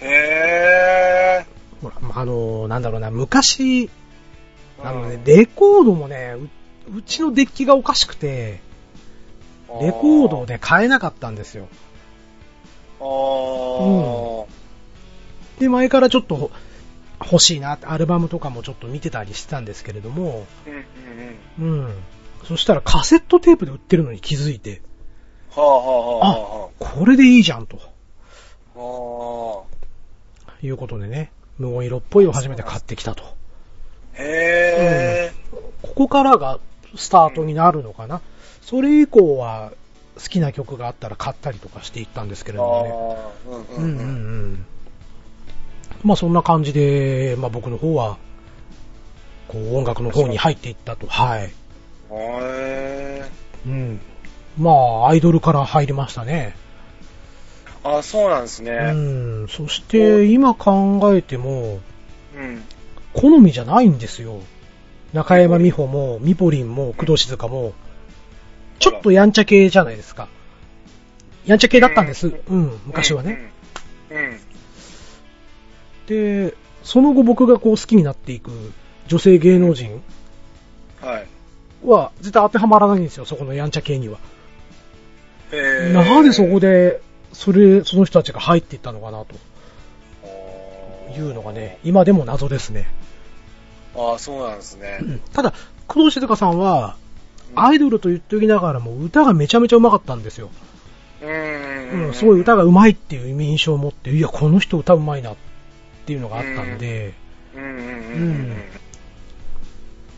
へほら、あの、なんだろうな、昔、ー。あのねうん、レコードもね、ううちのデッキがおかしくて、レコードをね、買えなかったんですよ。あー。で、前からちょっと欲しいなって、アルバムとかもちょっと見てたりしてたんですけれども、うんうんうん。うん。そしたらカセットテープで売ってるのに気づいて、はあはあはこれでいいじゃんと。あはあ。いうことでね、無言色っぽいを初めて買ってきたと。へここからがスタートになるのかな。それ以降は好きな曲があったら買ったりとかしていったんですけれー。どもね。ううんううんんうんうん。ん。まあそんな感じで、まあ僕の方は、こう音楽の方に入っていったと。はい。へー。うん。まあアイドルから入りましたね。あ、そうなんですうね。ん。そして今考えても、うん。好みじゃないんですよ。中山美穂も、ミポリンも、工藤静香も、ちょっとやんちゃ系じゃないですか。やんちゃ系だったんです。うん、昔はね。うん。うん。で、その後僕がこう好きになっていく女性芸能人は絶対当てはまらないんですよ、そこのやんちゃ系には。へーなんでそこで、それ、その人たちが入っていったのかなというのがね、今でも謎ですね。ああ、そうなんですねう。んただ、工藤静香さんは、うんアイドルと言っておきながらも歌がめちゃめちゃ上手かったんですよ。うんうん、すごい歌が上手いっていう印象を持って、いや、この人歌上手いなっていうのがあったんで、うん。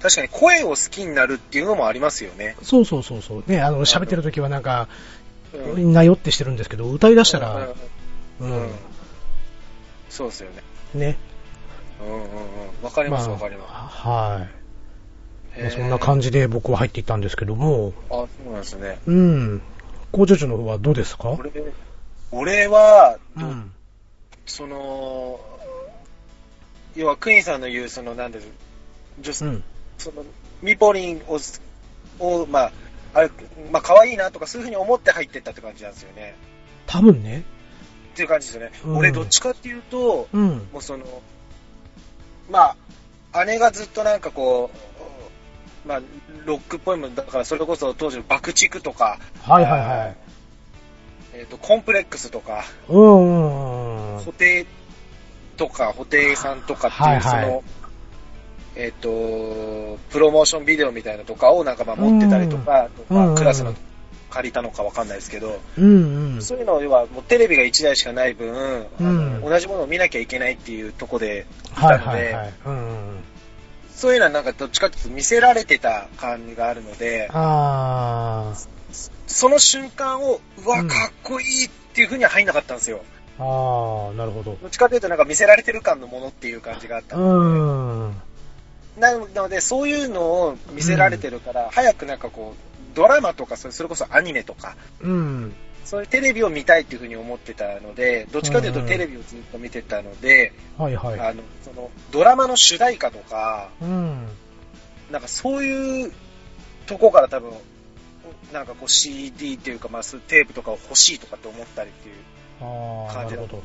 確かに声を好きになるっていうのもありますよね。そうそうそうそう。ね、あの、喋ってる時はなんか、うん。なよってしてるんですけど、歌い出したら、ううん。そうですよね。ね。うんうんうん。わかりますわかりまはい。す。まあそんな感じで僕は入っていったんですけども、あ、そうなんですね。うん。工場長の方はどうですか？俺、俺は、うん。その、要はクイーンさんの言う、その、なんです、女性うん。その、ミポリンを、を、まあ、あれ、まあ、可愛いなとかそういうふうに思って入ってったって感じなんですよね。多分ね。っていう感じですよね。うん俺、どっちかっていうと、うん。もうその、まあ、姉がずっとなんかこう、まあ、ロックっぽいもんだから、それこそ当時の爆竹とか、はいはいはい。えっ、と、コンプレックスとか、うんうんうん。布袋とか、布袋さんとかっていう、はいはいその、えっ、と、プロモーションビデオみたいなのとかをなんかまあ持ってたりとか、うんまあ、クラスの借りたのかわかんないですけど、うんうん。そういうのはもうテレビが1台しかない分、うん同じものを見なきゃいけないっていうとこでいはいたので、はいはい。うんうんうん。そういうのはなんかどっちかっていうと見せられてた感じがあるので、あその瞬間を、うわ、うんかっこいいっていう風には入んなかったんですよ。ー、あー、なるほど。どっちかというとなんか見せられてる感のものっていう感じがあったうのん。で、なのでそういうのを見せられてるから、早くなんかこう、ドラマとかそれそれこそアニメとか、うん。そういうテレビを見たいっていう風に思ってたので、どっちかというとうんテレビをずっと見てたので、はいはい。あの、その、ドラマの主題歌とか、うん。なんかそういうとこから多分、なんかこう CD っていうか、まあテープとかを欲しいとかって思ったりっていう。あー、な感じだるほど。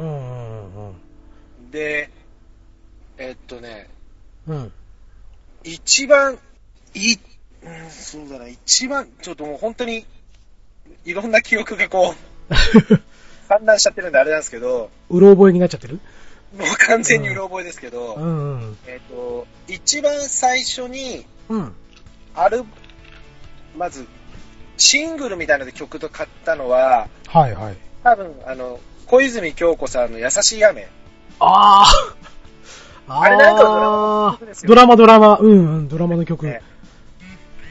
うんうんうんで、えっとね、うん。うん。一番いい、うん、そうだな、一番、ちょっともう本当に、いろんな記憶がこう、散乱しちゃってるんであれなんですけど、うろ覚えになっちゃってる？もう完全にうろ覚えですけど、うんうん。えっと、一番最初に、うん。ある、まず、シングルみたいなので曲と買ったのは、はいはい。多分、あの、小泉京子さんの優しい雨。あー。あれなんかのドラマの曲ですよドラマドラマ。うんうん、ドラマの曲。ね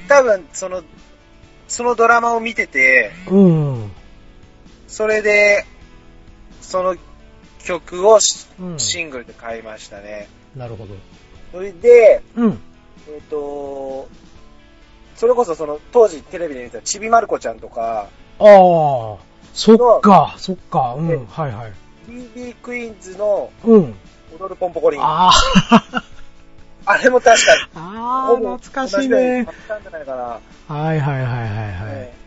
多分、その、そのドラマを見てて、うんうん。それで、その曲をシングルで買いましたね。なるほど。それで、うん。えっ、と、それこそその当時テレビで見たちびまる子ちゃんとか、あー。そっか、そっか。うでん。はいはい。BB クイーンズのうん。踊るポンポコリン。ああ、あれも確かに。ああ、懐かしいね。たんじゃないかな。はいはいはいはいはい。ええ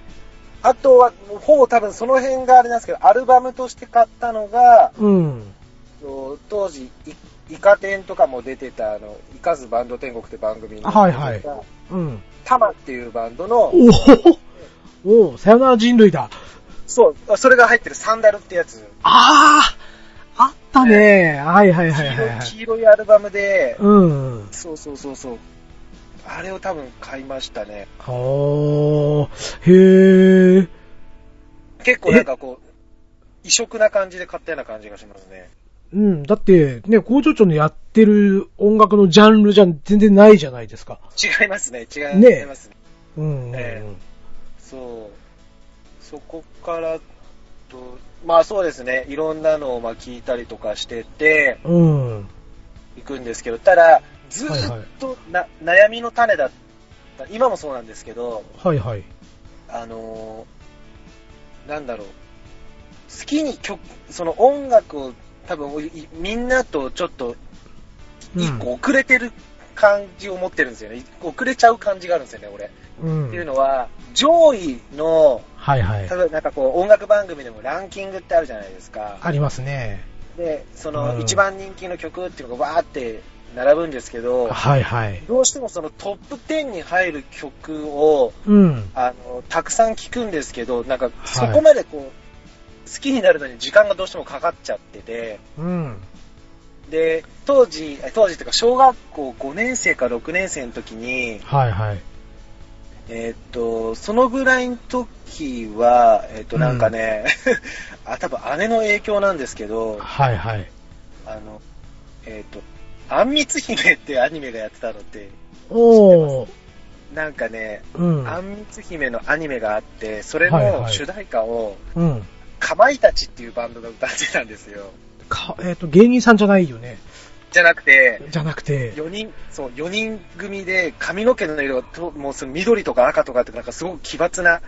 あとは、ほぼ多分その辺があれなんですけど、アルバムとして買ったのが、うん。当時、いイカ天とかも出てた、あの、イカズバンド天国って番組にはいはいうん。タマっていうバンドの、おおおさよなら人類だ。そう、それが入ってるサンダルってやつ。あああったね。はいはいはいはいはい。黄色いアルバムで、うん。そうそうそうそう。あれを多分買いましたね。あー、へえ。結構なんかこう、異色な感じで買ったような感じがしますね。うん。だって、ね、工場長のやってる音楽のジャンルじゃ全然ないじゃないですか。違いますね、違いねますね。うん。えそう。そこからと、まあそうですね、いろんなのをまあ聞いたりとかしてて、うん。行くんですけど、ただ、ずはいはいーっとな、悩みの種だった、今もそうなんですけど、はいはい。あのーなんだろう、好きに曲、その音楽を多分いみんなとちょっとうん一個遅れてる感じを持ってるんですよね。遅れちゃう感じがあるんですよね、俺。うん。っていうのは、上位の、はいはい例。えばなんかこう音楽番組でもランキングってあるじゃないですか。ありますね。で、そうんの一番人気の曲っていうのがわーって並ぶんですけど、はいはい。どうしてもそのトップ10に入る曲を、うん。あの、たくさん聴くんですけど、なんかそこまでこう、好きになるのに時間がどうしてもかかっちゃってて、うん。で、当時、え当時っていうか小学校5年生か6年生の時に、はいはい。えーっと、そのぐらいの時は、えーっと、なんかね、あ、多分姉の影響なんですけど、はいはい。あの、えーっと、あんみつ姫ってアニメがやってたのって、おー。なんかね、うん。あんみつ姫のアニメがあって、それはいはいの主題歌を、うん。かまいたちっていうバンドが歌ってたんですよ。か、えっ、と、芸人さんじゃないよね。じゃなくて、じゃなくて。4人、そう、4人組で髪の毛の色がと、もうその緑とか赤とかってなんかすごく奇抜な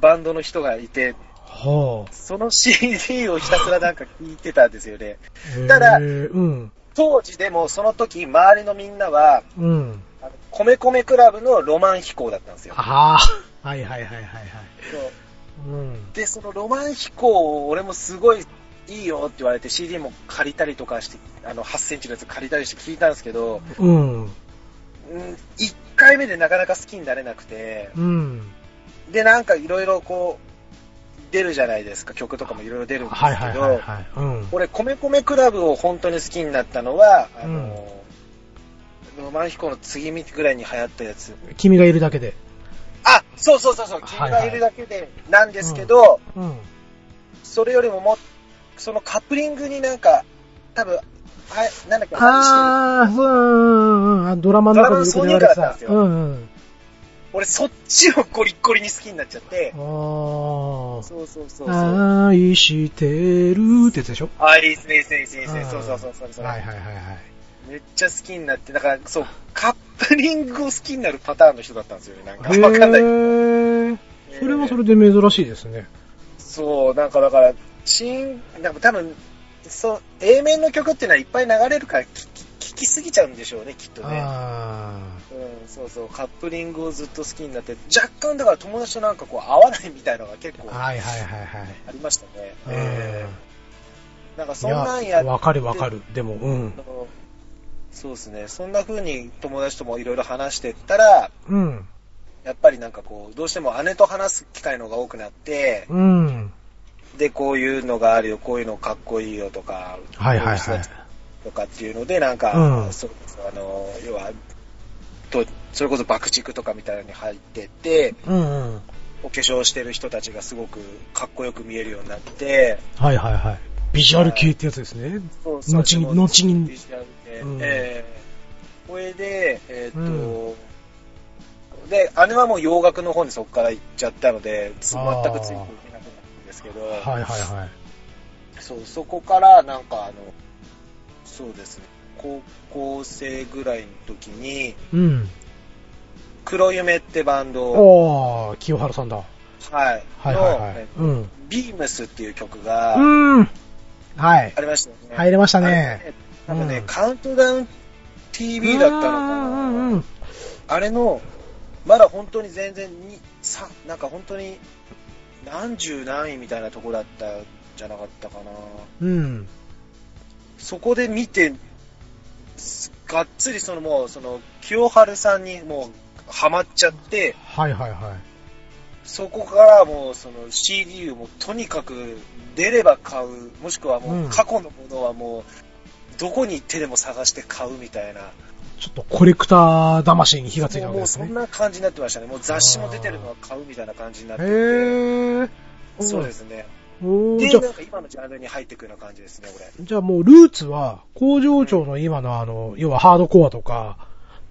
バンドの人がいて、はその CD をひたすらなんか聴いてたんですよね。あ。ただうん。当時でもその時周りのみんなは、うん。米米クラブのロマン飛行だったんですよ。ああ。はいはいはいはいはい。そううん。で、そのロマン飛行を俺もすごいいいよって言われて CD も借りたりとかして、あの8センチのやつ借りたりして聞いたんですけど、うん。うん、1回目でなかなか好きになれなくて、うん。で、なんかいろいろこう、出るじゃないですか、曲とかもいろいろ出るんですけど、はいはいはいはい。うん。俺、米米クラブを本当に好きになったのは、あの、ロマン飛行の次ぐらいに流行ったやつ。君がいるだけで。あ、そうそうそうそう、君がいるだけでなんですけど、うん。それよりもも、そのカップリングになんか、多分、あなんだっけ、ああ、そう、うんうんあドラマの中で挿入歌だったんですようんうん。俺そっちをゴリッゴリに好きになっちゃって、あそうそうそうそう。あ。愛してるってやつでしょ？あ、いいいいですね、いいですね、いいですねうんそうそうそうそうそう。はいはいはいはい。めっちゃ好きになって、だから、そう、カップリングを好きになるパターンの人だったんですよね、なんか。わかんない。それはそれで珍しいですね。そう、なんかだから、新、なんか多分、そう、A 面の曲っていうのはいっぱい流れるから聞き、聞きすぎちゃうんでしょうね、きっとね。あうん、そうそう、カップリングをずっと好きになって、若干だから友達となんかこう合わないみたいなのが結構あ。はいはいはいはい。ありましたね。うんえーなんかそんいなんやわかるわかる。でも、うん。そうですね、そんな風に友達ともいろいろ話してったら、うん。やっぱりなんかこう、どうしても姉と話す機会の方が多くなって、うん。で、こういうのがあるよ、こういうのかっこいいよとか、はいはいはい。とかっていうので、なんか、うんそあの、要は、と、それこそ爆竹とかみたいなのに入ってって、うんうん。お化粧してる人たちがすごくかっこよく見えるようになって、はいはいはい。ビジュアル系ってやつですね。そう後にそう後にビジュアルでうんええこれで、えーっと、うで、姉はもう洋楽の方にそこから行っちゃったので、全くついていけど、はいはいはい。そう、そこからなんかあの、そうですね、高校生ぐらいの時に、うん。黒夢ってバンド、おー、清原さんだ。はい、はいはいの、はいえ。うん。ビームスっていう曲がうん。はい。ありましたよね。入れましたねあれ多分ね、うんカウントダウン TV だったのかうんうんうな。んあれの、まだ本当に全然に、さ、なんか本当に、何十何位みたいなとこだったんじゃなかったかな。うん。そこで見て、すがっつりそのもう、その、清春さんにもう、ハマっちゃって、はいはいはい。そこからもう、その CD をもうとにかく出れば買う、もしくはもうんう過去のものはもう、どこに行ってでも探して買うみたいな。ちょっとコレクター魂に火がついたわけですねもうそん。な感じになってましたね。もう雑誌も出てるのは買うみたいな感じになってて。へー。そうですね。で、なんか今のジャンルに入ってくるような感じですね、これ。じゃあもうルーツは工場長の今のあの、要はハードコアとか、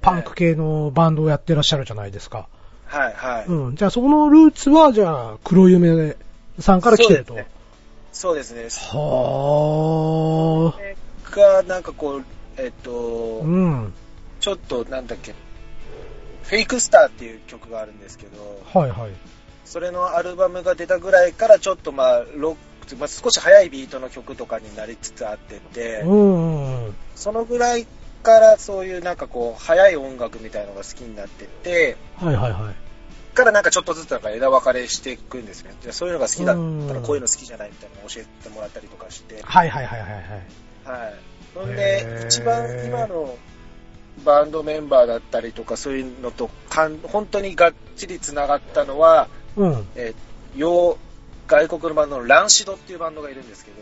パンク系のバンドをやってらっしゃるじゃないですか。はい、はい。うん。じゃあそこのルーツは、じゃあ黒夢さんから来てると。そうですね。はそれが、なんかこう、えっと、ー。うん。ちょっと、なんだっけ、フェイクスターっていう曲があるんですけど、はいはい。それのアルバムが出たぐらいから、ちょっとまあ、ロック、まあ、少し速いビートの曲とかになりつつあってて、うんうんうん。そのぐらいからそういうなんかこう、速い音楽みたいのが好きになってって、はいはいはい。からなんかちょっとずつなんか枝分かれしていくんですね。でそういうのが好きだったうんらこういうの好きじゃないみたいなのを教えてもらったりとかして。はいはいはいはいはい。はい。ほんへでー、一番今のバンドメンバーだったりとかそういうのとかん、本当にがっちり繋がったのは、うん。えー洋外国のバンドのランシドっていうバンドがいるんですけど、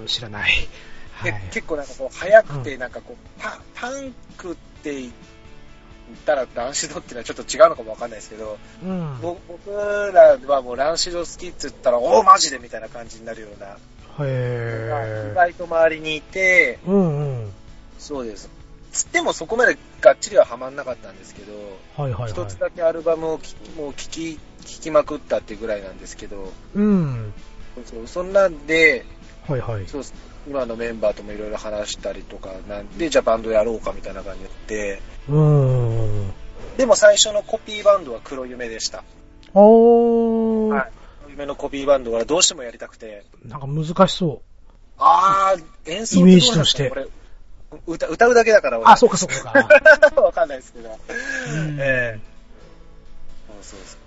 うん、知らない。はでい。結構なんかこう速くてなんかこう、パパンクって言ったらランシドっていうのはちょっと違うのかもわかんないですけど、うん。ぼ僕らはもうランシド好きって言ったら、おお、マジでみたいな感じになるような、意へー。外と周りにいて、うんうん。そうです。つってもそこまでがっちりはハマんなかったんですけど、はいはいはい。一つだけアルバムを聴きもう聴き、聴きまくったってぐらいなんですけど、うん。そうそんなんで、はいはい。そう今のメンバーともいろいろ話したりとかなんで、じゃあバンドやろうかみたいな感じで、うん。でも最初のコピーバンドは黒夢でした。おー。はい。黒夢のコピーバンドはどうしてもやりたくて、なんか難しそあー、演奏イメージとしてこれ歌歌うだけだからあ、そうかそうか。わかんないですけど。うんええそうそう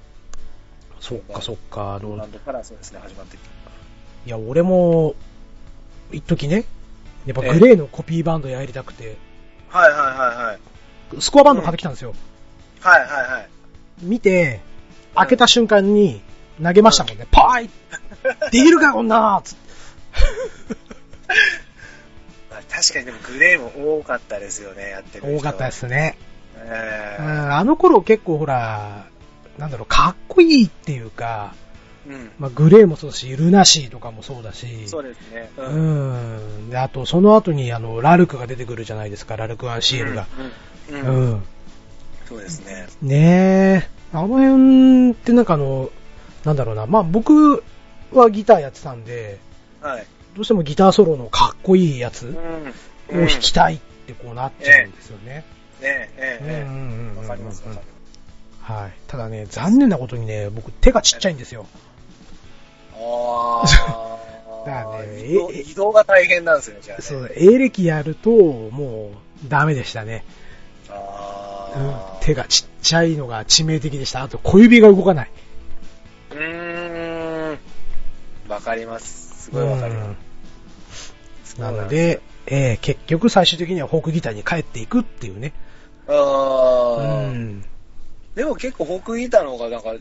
そっかそっか。あそう。バのン、ドからそうですね、始まっていや、俺も、一時ね、やっぱグレーのコピーバンドやりたくて、はいはいはいはい。スコアバンド買ってきたんですよ。はいはいはい。見て、開けた瞬間に投げましたもんね。パーイできるかこんなつってまあ、確かにでもグレーも多かったですよね、やってる人。多かったで。すね。ええうんあの頃結構ほら、なんだろう、かっこいいっていうか、うん。まあ、グレーもそうだし、ルナシーとかもそうだし、そうですね。う。うんん。で、あと、その後に、あの、ラルクが出てくるじゃないですか、ラルクアンシールが。うん。ううん。ん。そうですね。ねえ。あの辺ってなんかあの、なんだろうな、まあ僕はギターやってたんで、はい。どうしてもギターソロのかっこいいやつうん。を弾きたいってこうなっちゃうんですよね。ねえ、ええ、えうんうん。わかります、わかりはい。ただね、残念なことにね、僕手がちっちゃいんですよ。ああ。だからね移動が大変なんですよね、じゃあ、ね。そう、エレキやると、もう、ダメでしたね。うんああ。手がちっちゃいのが致命的でした。あと小指が動かない。うーん。わかります。すごいわかります。なので、えー結局最終的にはフォークギターに帰っていくっていうね。あうあ、ん。でも結構フォークギターの方がなんか、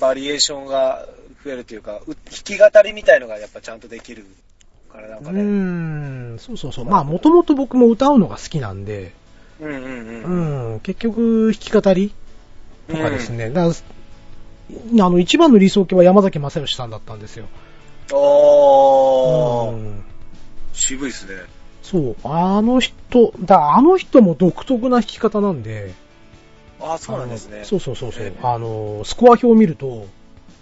バリエーションが増えるというか、う弾き語りみたいのがやっぱちゃんとできるからなんかうね。ん。そうそうそう。まあ、もともと僕も歌うのが好きなんで、うんうんううん。ん。結局、弾き語りとかですね。だからあの、一番の理想形は山崎正義さんだったんですよ。おー、うん渋いですね。そう。あの人、だあの人も独特な弾き方なんで、ああ、そうなんですね。そうそうそうそう、ええあの、スコア表を見ると、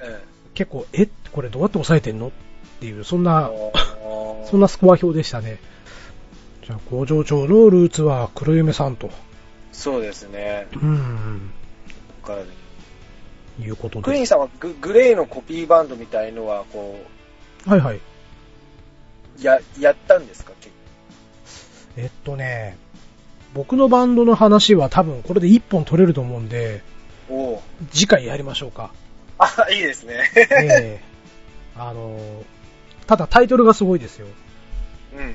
え結構、えこれどうやって押さえてんの？っていう、そんえな、あー そんなスコア表でしたね。じゃあ、工場長のルーツは黒夢さんと。そうですね。うん。ここからねいうことで。クイーンさんはググレーのコピーバンドみたいのは、こはいはい。う、や、やったんですか？結えっとね、僕のバンドの話は多分これで一本取れると思うんで、おう次回やりましょうか。あ、いいですね。ええあの、ただタイトルがすごいですよ。うん。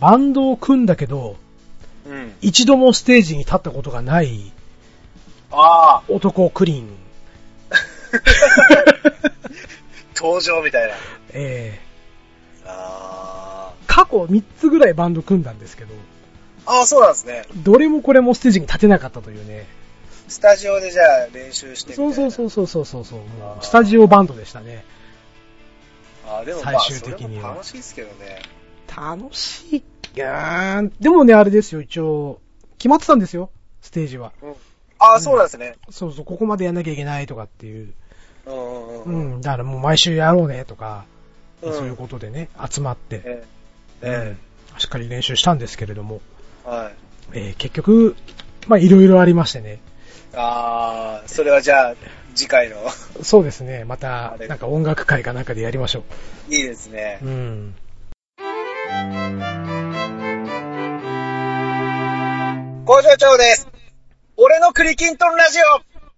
バンドを組んだけど、うん。一度もステージに立ったことがないああ、男クリーン。登場みたいな。ええあ過去3つぐらいバンド組んだんですけど、あ。ああ、そうなんですね。どれもこれもステージに立てなかったというね。スタジオでじゃあ練習してみたいな。そうそうそうそうそうそうもうスタジオバンドでしたね。ああ、でも最まあ、終的には楽しいですけどね。楽しい。いやーでもね、あれですよ、一応、決まってたんですよ、ステージは。うん。ああ、そうなんですね。そうそう、ここまでやんなきゃいけないとかっていう。うんうんううん。ん、だからもう毎週やろうねとか、うんそういうことでね、集まって、ええ。えしっかり練習したんですけれども、え。はい。えー結局、まあいろいろありましてね。ああ、それはじゃあ、次回の、そうですね、またなんか音楽会かなんかでやりましょいいですねう。。うん。工場長です。俺のクリキントンラジ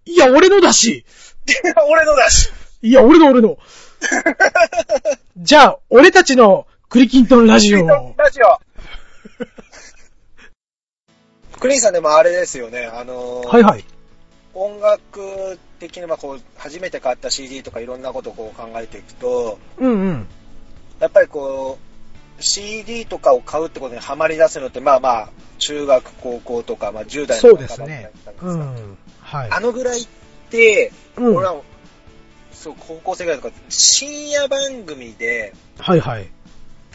いや、俺のだしオ 俺のだし。いや、俺の俺のじゃあ、俺たちのクリキントンラジオクリキントンを。ラジオ。クリーンさんでもあれですよね、あのーはいはい。音楽的にまあこう、初めて買った CD とかいろんなことをこう考えていくと、うんうん。やっぱりこう、CD とかを買うってことにハマり出すのって、まあまあ、中学、高校とか、まあ10代そうのですね。だったうんですん。はい。あのぐらいって、うん俺は、そう、高校生ぐらいとか、深夜番組で、はいはい。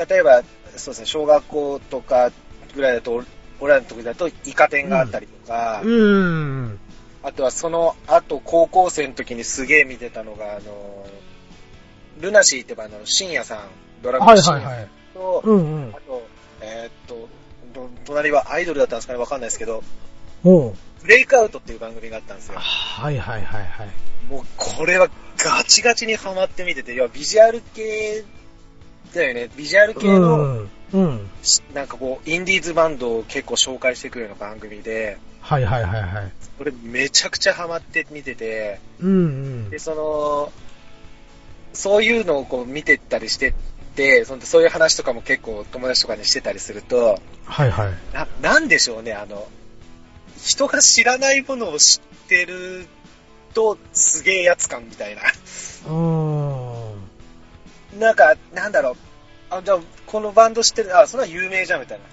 例えば、そうですね、小学校とかぐらいだと、俺らの時だと、イカ天があったりとか、うん。あとはその後、高校生の時にすげえ見てたのが、あの、ルナシーってバンドの深夜さん、ドラムはいの深夜さんはいはい。と、うんうんあ。と、えーっと、ど隣はアイドルだったんですかねわかんないですけど、おうブレイクアウトっていう番組があったんですよ。はいはいはいはい。もうこれはガチガチにハマって見てて、いや、ビジュアル系だよね。ビジュアル系うの、ん。うん。なんかこう、インディーズバンドを結構紹介してくるような番組で、はいはいはいはい。これめちゃくちゃハマって見てて、うんうんで、。その、そういうのをこう見てったりしてって、そのそういう話とかも結構友達とかにしてたりすると、はいはい。な、なんでしょうね、あの、人が知らないものを知ってるとすげえやつ感みたいな。うーん。なんか、なんだろう。あ、じゃあ、このバンド知ってる、あ、それは有名じゃんみたいな。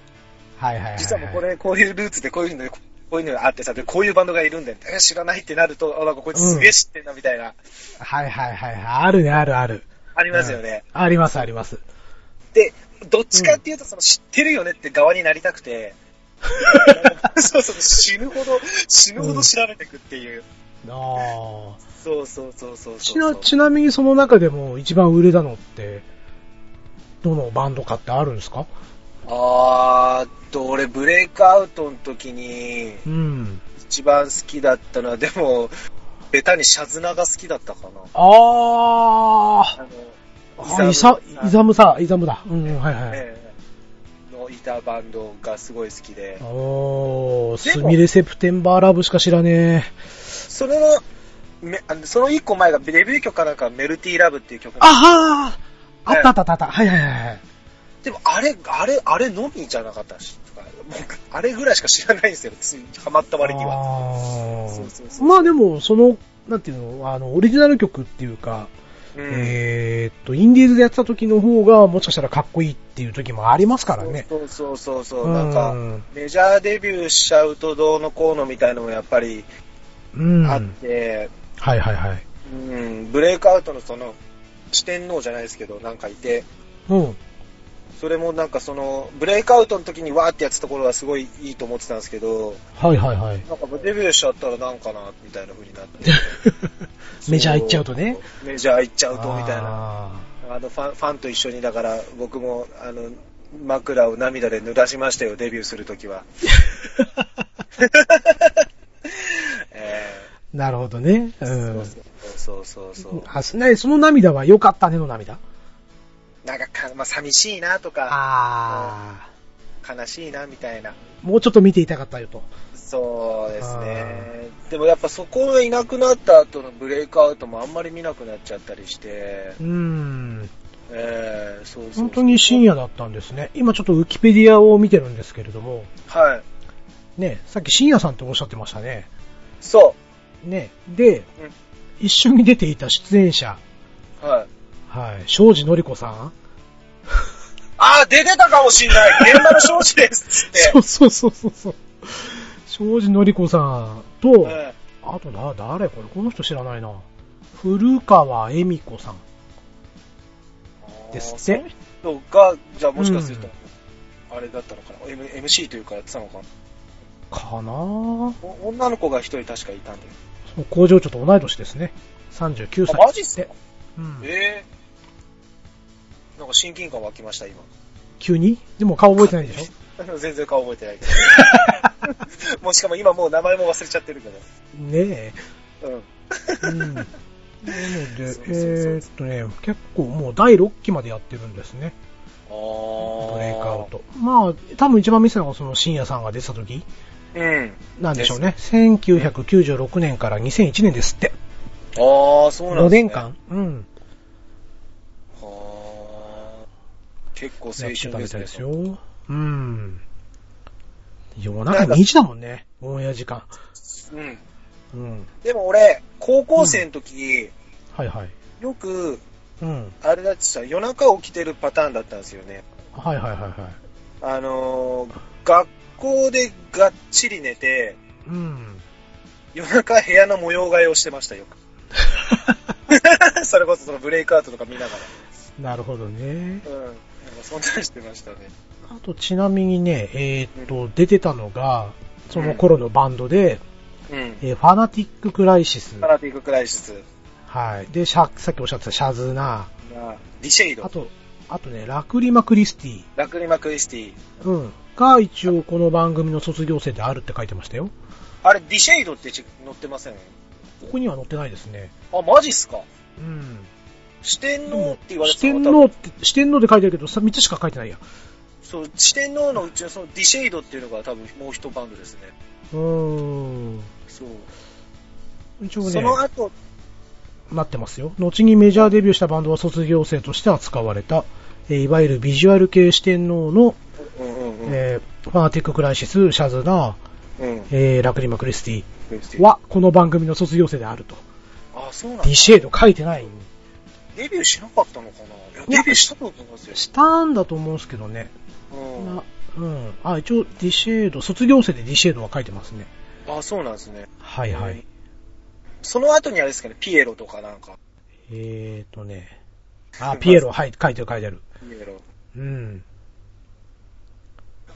はいはいはい。実はもうこ。れ、こういうルーツでこういうの、こういうのがあってさ、で、こういうバンドがいるんだよ。え、知らないってなると、あ、なんかこいつすげえ知ってんなみたいな、はいはいはいはい。あるねあるある。ありますよね。ありますあります。で、どっちかっていうと、その知ってるよねって側になりたくて、そうそう、死ぬほど、死ぬほど調べてくっていう。ああ。そうそうそうそう。ちな、ちなみにその中でも一番売れたのって、どのバンドかってあるんですか？あーっと、俺、ブレイクアウトの時に、うん。一番好きだったのは、でも、ベタにシャズナが好きだったかな。ああの、あ。イザムさ、イザムだ。うん、うんはいはい。ええのいたバンドがすごい好きで、おー、スミレセプテンバーラブしか知らねえ。それの、その一個前がデビュー曲かなんかメルティーラブっていう曲あはーあったあったあったあった。はいはいはいはい。でもあれ、あれ、あれのみじゃなかったし、とか僕、あれぐらいしか知らないんですよ、ついハマった割には。はそうそうそうまあでも、その、なんていうの、あの、オリジナル曲っていうか、うんえーっと、インディーズでやってた時の方が、もしかしたらかっこいいっていう時もありますからね。そうそうそうそう、うんなんか、メジャーデビューしちゃうとどうのこうのみたいのもやっぱりうん。あって、はいはいはい。うん、ブレイクアウトのその、四天王じゃないですけど、なんかいて、うん。それもなんかその、ブレイクアウトの時にわーってやってたところはすごいいいと思ってたんですけど、はいはいはい。なんかデビューしちゃったらなんかな、みたいな風になって。メジャー行っちゃうとね。メジャー行っちゃうと、みたいな。ああのファン、ファンと一緒に、だから僕も、あの、枕を涙で濡らしましたよ、デビューするときは。えーなるほどね。うーん。そうそうそうそう。あ、すね、その涙は良かったねの涙？なんかか、まあ、寂しいなとか、あ悲しいな、みたいな。もうちょっと見ていたかったよと。そうですね。でもやっぱそこがいなくなった後のブレイクアウトもあんまり見なくなっちゃったりして、うーん。えー、そうそうそう本当に深夜だったんですね。今ちょっとウィキペディアを見てるんですけれども、はい。ね、さっき深夜さんっておっしゃってましたね。そね、で、一緒に出ていた出演者、う。はい。はい、庄司のり子さん？あー、出てたかもしんない現場の少子ですっつって。そうそうそうそうそう。庄司のり子さんと、えあとな、誰？これこの人知らないな。古川恵美子さん。ーですってその人が、じゃあもしかすると、あれだったのかな、M、MC というかやってたのかなかな？女の子が一人確かいたんだよ。そう工場長と同い年ですね。39歳。あ、マジっすか？うん。ええなんか親近感湧きました、今。急に？でも顔覚えてないでしょ？全然顔覚えてないけど。もうしかも今もう名前も忘れちゃってるけど。ねうん。え。うん。なので、えーっとね、結構もう第6期までやってるんですね。ブレイクアウト。まあ、多分一番見せたのがその深夜さんが出てた時うん。なんでしょうね。1996年から2001年ですって。ああ、そうなん5ですね。年間。うん。はー結構青春ですね。たみたいですよ。うん。夜中2時だもんね。オンエア時間。うん。うん。でも俺、高校生の時、はいはい。よく、うん。あれだってさ、夜中起きてるパターンだったんですよね。はいはいはいはい。あのー、学校でがっちり寝て、うん。夜中部屋の模様替えをしてましたよ。それこそそのブレイクアウトとか見ながら。なるほどね。うん。そんしてましたね。あとちなみにね、えーっと、出てたのが、その頃のバンドで、うん。えーファナティッククライシスファナティッククライシス。はい。で、シャさっきおっしゃってたシャズナ。ディシェイド。あと、あとね、ラクリマクリスティ。ラクリマクリスティ。うん。が一応この番組の卒業生であるって書いてましたよ。あれ、ディシェイドってち載ってません？ここには載ってないですね。あ、マジっすか？うん。四天王って言われ四てた天王って、四天王で書いてあるけど、さ3つしか書いてないや。そう、四天王のうちのそのディシェイドっていうのが多分もう一バンドですね。うーん。そう。一応ね、その後、なってますよ。後にメジャーデビューしたバンドは卒業生として扱われた、えーいわゆるビジュアル系四天王の、うんうんうん。えーファナティッククライシス、シャズナ、うん。えーラクリマクリスティは、この番組の卒業生であると。あ、そうなんだディシェード書いてない。デビューしなかったのかな？いや、デビューしたと思いますよ。したんだと思うんですけどね。うん。なうん。あ、一応、ディシェード、卒業生でディシェードは書いてますね。あ、そうなんですね。はいはい。その後にあれですかね、ピエロとかなんか。えーとね。あ、ピエロ、はい、書いてる書いてある。ピエロ。うん。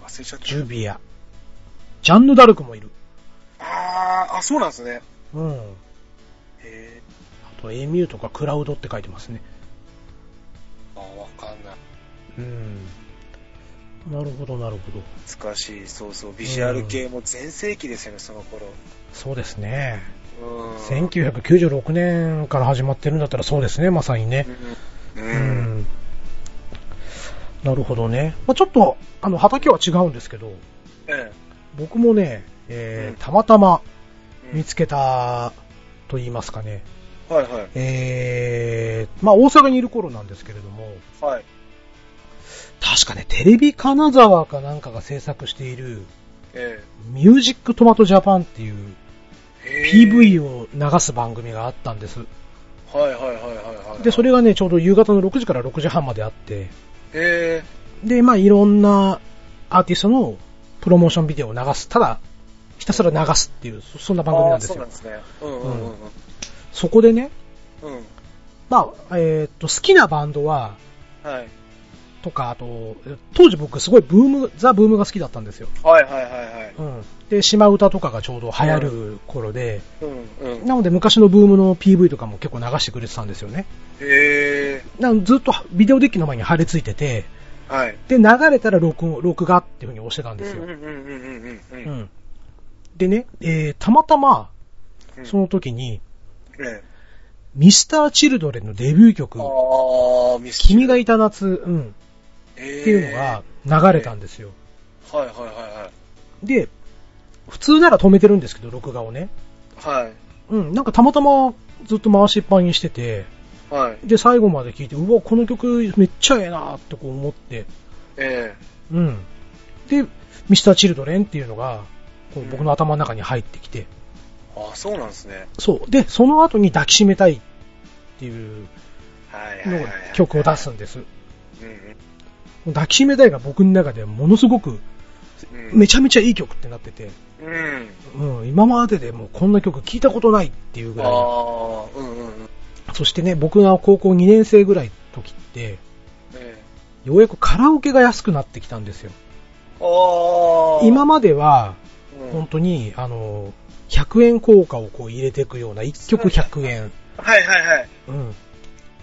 忘れちゃった。ジュビア。ジャンヌ・ダルクもいる。あー、あ、そうなんですね。うん。と、エミューとかクラウドって書いてますね。ー。あ、わかんない。うん。なるほど、なるほど。懐かしい。そうそう。ビジュアル系も全盛期ですよね、その頃。そうですね。うん。1996年から始まってるんだったらそうですね、まさにね。うん。う。うんん。なるほどね。まあ、ちょっと、あの、畑は違うんですけど、え僕もね、えーうんたまたまえ。見つけたと言いますかね。はいはい。えー、まあ大阪にいる頃なんですけれども、はい。確かね、テレビ金沢かなんかが制作している、えミュージックトマトジャパンっていうえ。PV を流す番組があったんです。はいはいはいはいはい。で、それがね、ちょうど夕方の6時から6時半まであって、えで、まあいろんなアーティストのプロモーションビデオを流す。ただ、ひたすら流すっていう、そそんなえ。番組なんですよそうなん。ですね。うんうんうんうん。そこでね、うん。まあ、えーっと、好きなバンドは、はい。とか、あと、当時僕すごいブーム、ザ・ブームが好きだったんですよ。はいはいはいはい。うん。で、島歌とかがちょうど流行る頃で、うんうん。なので昔のブームの PV とかも結構流してくれてたんですよね。へえ。なずっとビデオデッキの前に貼り付いてて、はい。で、流れたら録音、録画っていう風に押してたんですよ。うんうんうんうんうんううん。ん。でね、えー、たまたま、うんその時に、ねミスター・チルドレンのデビュー曲、あー、君がいた夏、うん、っっていうのが流れたんですよ。はいはいはで、普通なら止めてるんですけど、録画をね。いはい。はい。うん、なんかたまたまずっと回しっぱにしてて、はい。で、最後まで聴いて、うわ、この曲めっちゃええなってこう思って、えうん。で、ミスターチルドレンっていうのが、こう僕の頭の中に入ってきて、えあ、そうなんですね。そう。で、その後に抱きしめたいっていうの。曲を出すんです。うん抱きしめたいが僕の中ではものすごく。めちゃめちゃいい曲ってなってて、うん。うん、今まででもこんな曲聞いたことないっていうぐらい。ああ、うんうんうん。そしてね、僕が高校2年生ぐらいの時って、えようやくカラオケが安くなってきたんですよ。えああ。今までは、うん、本当に、あの、100円硬貨をこう入れていくような、1曲100円、はいはいはい。うん、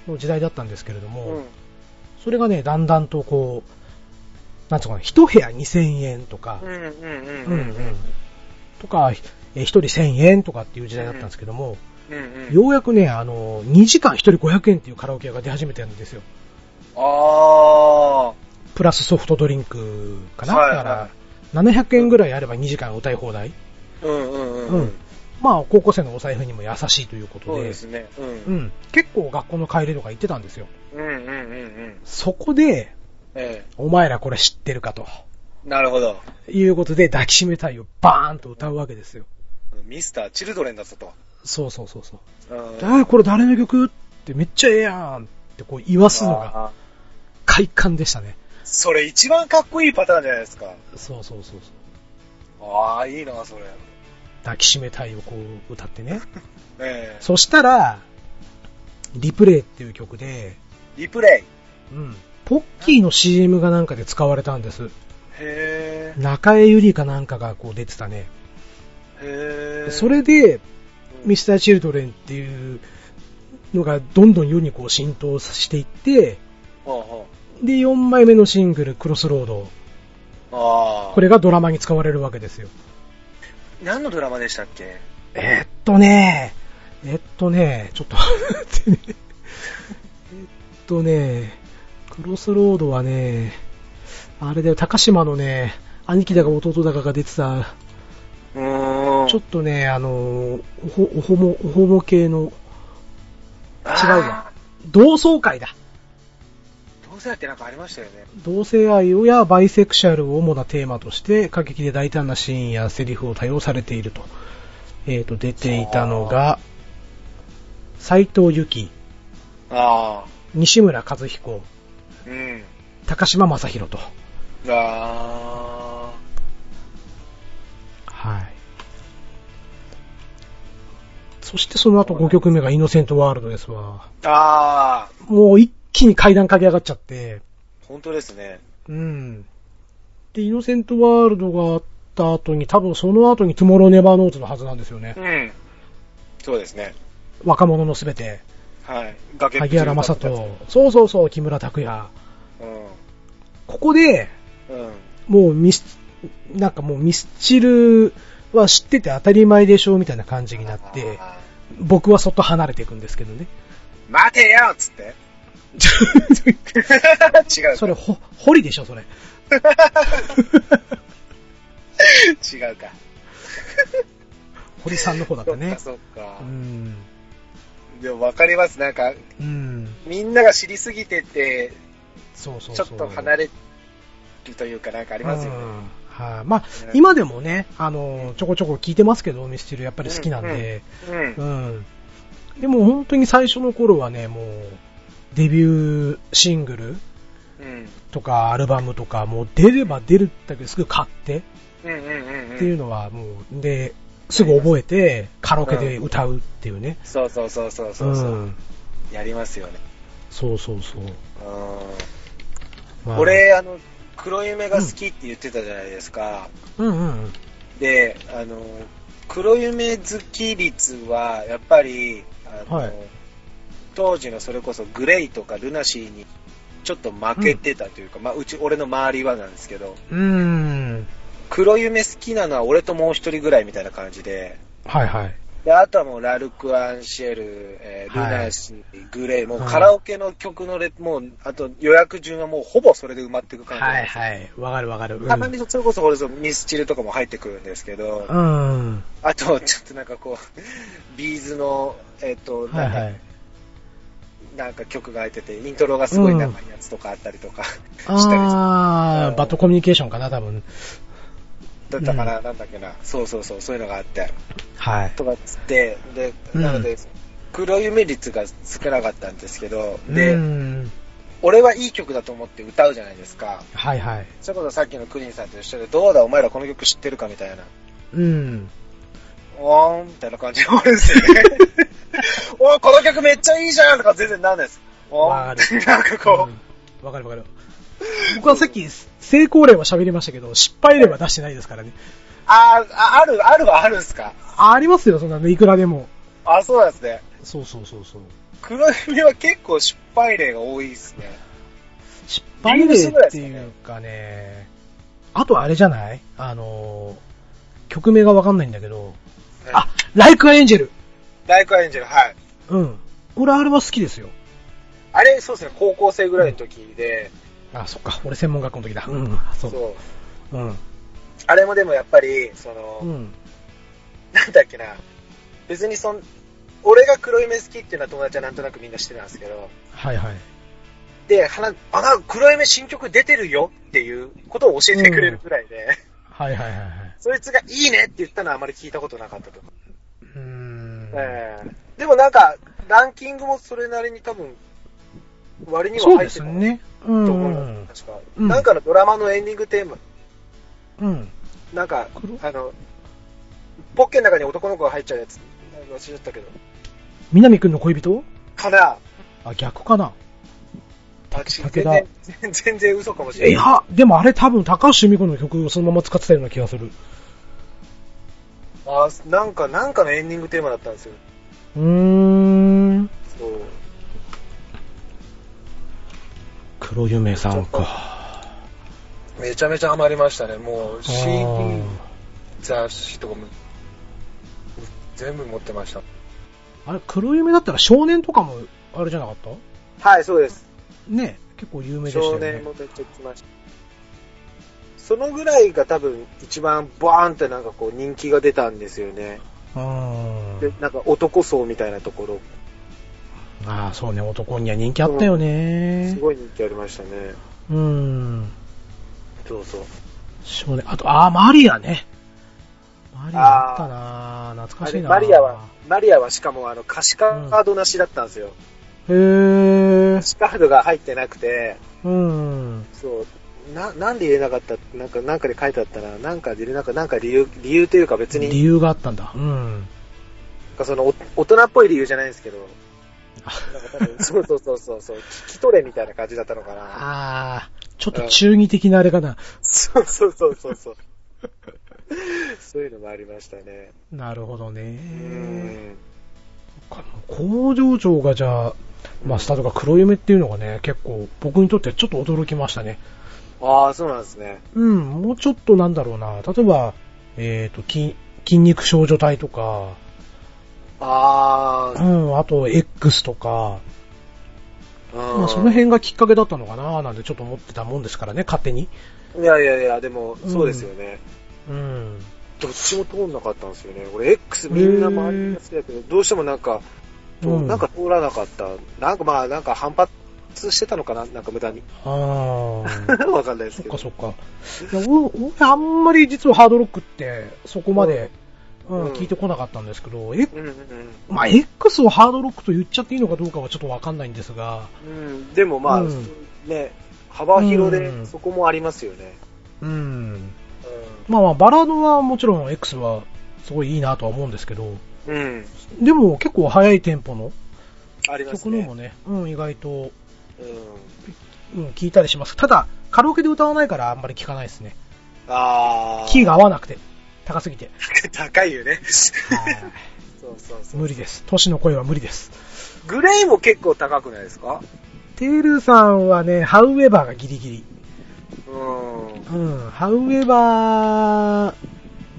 の時代だったんですけれども、うん。それがね、だんだんとこう、なんつうのかな、一部屋2000円とかうん、うんうんうんううんん。とか、え一人1000円とかっていう時代だったんですけども、うんうん。ようやくね、あの、2時間一人500円っていうカラオケ屋が出始めてるんですよ。ああ。プラスソフトドリンクかな、はいはいだから、700円ぐらいあれば2時間歌い放題。うんうんうん。うんまあ、高校生のお財布にも優しいということで、そうですね。うん。うん、結構学校の帰りとか行ってたんですよ。うんうんうんうん。そこで、えお前らこれ知ってるかと。え。なるほど。いうことで、抱きしめたいをバーンと歌うわけですよ。ミスター・チルドレンだったと。そうそうそうそう。うんえー、これ誰の曲？ってめっちゃええやんってこう言わすのが快感でしたね。それ一番かっこいいパターンじゃないですか。そうそうそうそう。ああ、いいな、それ。抱きしめたいをこう歌ってね。ええ。そしたら、リプレイっていう曲で、リプレイ。うん。ポッキーの CM がなんかで使われたんです。へ中江ゆりかなんかがこう出てたね。え。へえ。それで、ミススター・チルドレンっていうのがどんどん世にこう浸透していって、ほで、4枚目のシングル、クロスロード。これがドラマに使われるわけですよ。何のドラマでしたっけ？えーっとね、えっとね、ちょっと。えっとね、クロスロードはね、あれだよ、高島のね、兄貴だか弟だかが出てた。ちょっとね、あの、おほ、おほも、おほも系の、違うわ。同窓会だ。どうせやってなんかありましたよね。同性愛をやバイセクシャルを主なテーマとして、過激で大胆なシーンやセリフを多用されていると。えっ、と、出ていたのが、斎藤由紀、ああ。西村和彦、うん。高嶋政宏と。あはい。そしてその後5曲目が innocent worldですわ。あ。ああ。もう一気に階段駆け上がっちゃって、本当ですね。うん。で、 innocent worldがあった後に、多分その後に Tomorrow never knows のはずなんですよねう。ん。そうですね。若者のすべて。はい。崖萩原正人。そうそうそう、木村拓哉。うここで、ん。うん。もうミス、なんかもうミスチルは知ってて当たり前でしょみたいな感じになって、あ僕はそっと離れていくんですけどね。ー待てよっつって。違う。それ、ほ、堀でしょ、それ。違うか。堀さんの方だったね。そっかそっかう。ん。でも分かります。なんか、うん。みんなが知りすぎてて、そうそうそう。ちょっと離れるというかなんかありますよね。うんはい、まあ、今でもね、あの、ちょこちょこ聞いてますけど、ミスチルやっぱり好きなんで、うん。うん。でも本当に最初の頃はね、もう、デビューシングルうん。とかアルバムとか、もう出れば出るだけすぐ買って。っていうのはもう、で、すぐ覚えてカラオケで歌うっていうね。そうそうそうそううそうそう、ん。やりますよね。そうそうそう。うん。まあ、俺、あの、黒夢が好きって言ってたじゃないですか。うんうん。で、あの、黒夢好き率は、やっぱり、あの、はい当時のそれこそグレイとかルナシーにちょっと負けてたというか、まあ、うち、俺の周りはなんですけど、うーん。黒夢好きなのは俺ともう一人ぐらいみたいな感じで、はいはい。で、あとはもう、ラルク・アンシェル、えー、ルはいナシー、グレイ、もうはいカラオケの曲のレ、もう、あと予約順はもうほぼそれで埋まっていく感じはい。はい。わかるわかる。うんたまにそれこそ、これぞミスチルとかも入ってくるんですけど、うん。あと、ちょっとなんかこう、ビーズの、えっ、と、なんか、はいはい。なんか曲が入ってて、イントロがすごい長いやつとかあったりとか、あうんー、バッドコミュニケーションかな、多分。だったかな、なんだっけな、そうそうそう、そういうのがあって、はい。とかっつって、で、うんなので、黒夢率が少なかったんですけど、うで、ん。俺はいい曲だと思って歌うじゃないですか。はいはい。それこそさっきのクリンさんと一緒で、どうだお前らこの曲知ってるかみたいな。うん。おーんみたいな感じで終わるんですよね。おーこの曲めっちゃいいじゃんとか全然なんないです。おわかるなんかこう、うんわかるわかる。僕はさっき、成功例は喋りましたけど、失敗例は出してないですからね。あーあ、ある、あるはあるんすか？ありますよ、そんなの、いくらでも。あ、そうなんですね。そうそうそうそう。黒夢は結構失敗例が多いですね。失敗例っていうかね、あとあれじゃない？あのー、曲名がわかんないんだけど、あ、ライクアエンジェル。ライクアエンジェル、はい。うん。俺あれは好きですよ。あれ、そうですね、高校生ぐらいの時で、あ、そっか。俺専門学校の時だ。うん。そ。そうう。うん。あれもでもやっぱり、その、うん。なんだっけな、別にそん、俺が黒夢好きっていうのは友達はなんとなくみんな知ってたんですけど、はいはい。で、はな、あ、な黒夢新曲出てるよっていうことを教えてくれるぐらいで、はいはいはいはい。そいつがいいねって言ったのはあまり聞いたことなかったと。うーん。ええでもなんか、ランキングもそれなりに多分、割には入ってたすね。うとん。思います、確か。うんなんかのドラマのエンディングテーマ、うん。なんか黒、あの、ポッケの中に男の子が入っちゃうやつ、忘れちゃったけど。南くんの恋人？かなあ、逆かな。武田全然、全然嘘かもしれない。いや、でもあれ多分高橋由美子の曲をそのまま使ってたような気がする。あ、なんか、なんかのエンディングテーマだったんですよ。うーん。そう。黒夢さんか。めちゃめちゃハマりましたね。もう、CD あ雑誌とかも、全部持ってました。ーあれ、黒夢だったら少年とかも、あれじゃなかった？はい、そうです。ね結構有名でしたよね。少年もめっちゃ来ました。そのぐらいが多分一番バーンってなんかこう人気が出たんですよね。うーん。で、なんか男層みたいなところ、ああ、そうね、男には人気あったよねす。ごい人気ありましたね。うーん。そうそう。少年、あと、ああ、マリアね。マリアあったな懐かしいなマリアは、マリアはしかもあの歌詞カードなしだったんですよ。へー歌。詞カードが入ってなくて、うん。そう、な、なんで入れなかった？なんか、なんかで書いてあったな。なんかで入れなかった、なんか理由、理由というか別に、理由があったんだ。うん。なんかそのお大人っぽい理由じゃないんですけど、そうそうそうそうそう、聞き取れみたいな感じだったのかな。ああ、ちょっと中二的なあれかな。そうそうそうそうそう。そういうのもありましたね。なるほどうね。ん。工場長がじゃあ、マスターとか黒夢っていうのがね、結構僕にとってちょっと驚きましたね。ああ、そうなんですね。うん、もうちょっとなんだろうな。例えば、えっ、と、筋、筋肉少女体とか、ああ、うん、あと X とか、うんまあその辺がきっかけだったのかななんてちょっと思ってたもんですからね、勝手に。いやいやいや、でも、そうですよね。うん。どっちも通んなかったんですよね。俺、X みんな周りが好きだけど、どうしてもなんか、うんなんか通らなかった。なんかまあ、なんか反発してたのかな？なんか無駄に。ああ。わかんないですけど。そっかそっか。いや、あんまり実はハードロックってそこまで、うんうん聞いてこなかったんですけど、え、うんうんまあ、X をハードロックと言っちゃっていいのかどうかはちょっとわかんないんですが、うん。うん。でもまあ、うんね、幅広でうんそこもありますよね。うん。うん。まあまあ、バラードはもちろん X はすごいいいなとは思うんですけど、うん。でも結構速いテンポのありますね。曲のもね、うん、意外と、うん。うん、聞いたりします。ただ、カラオケで歌わないからあんまり聞かないですね。ああ。キーが合わなくて、高すぎて。高いよね。はいそうそうそう。無理です。都市の声は無理です。グレイも結構高くないですか？テールさんはね、ハウエバーがギリギリ。うん。うん、ハウエバー、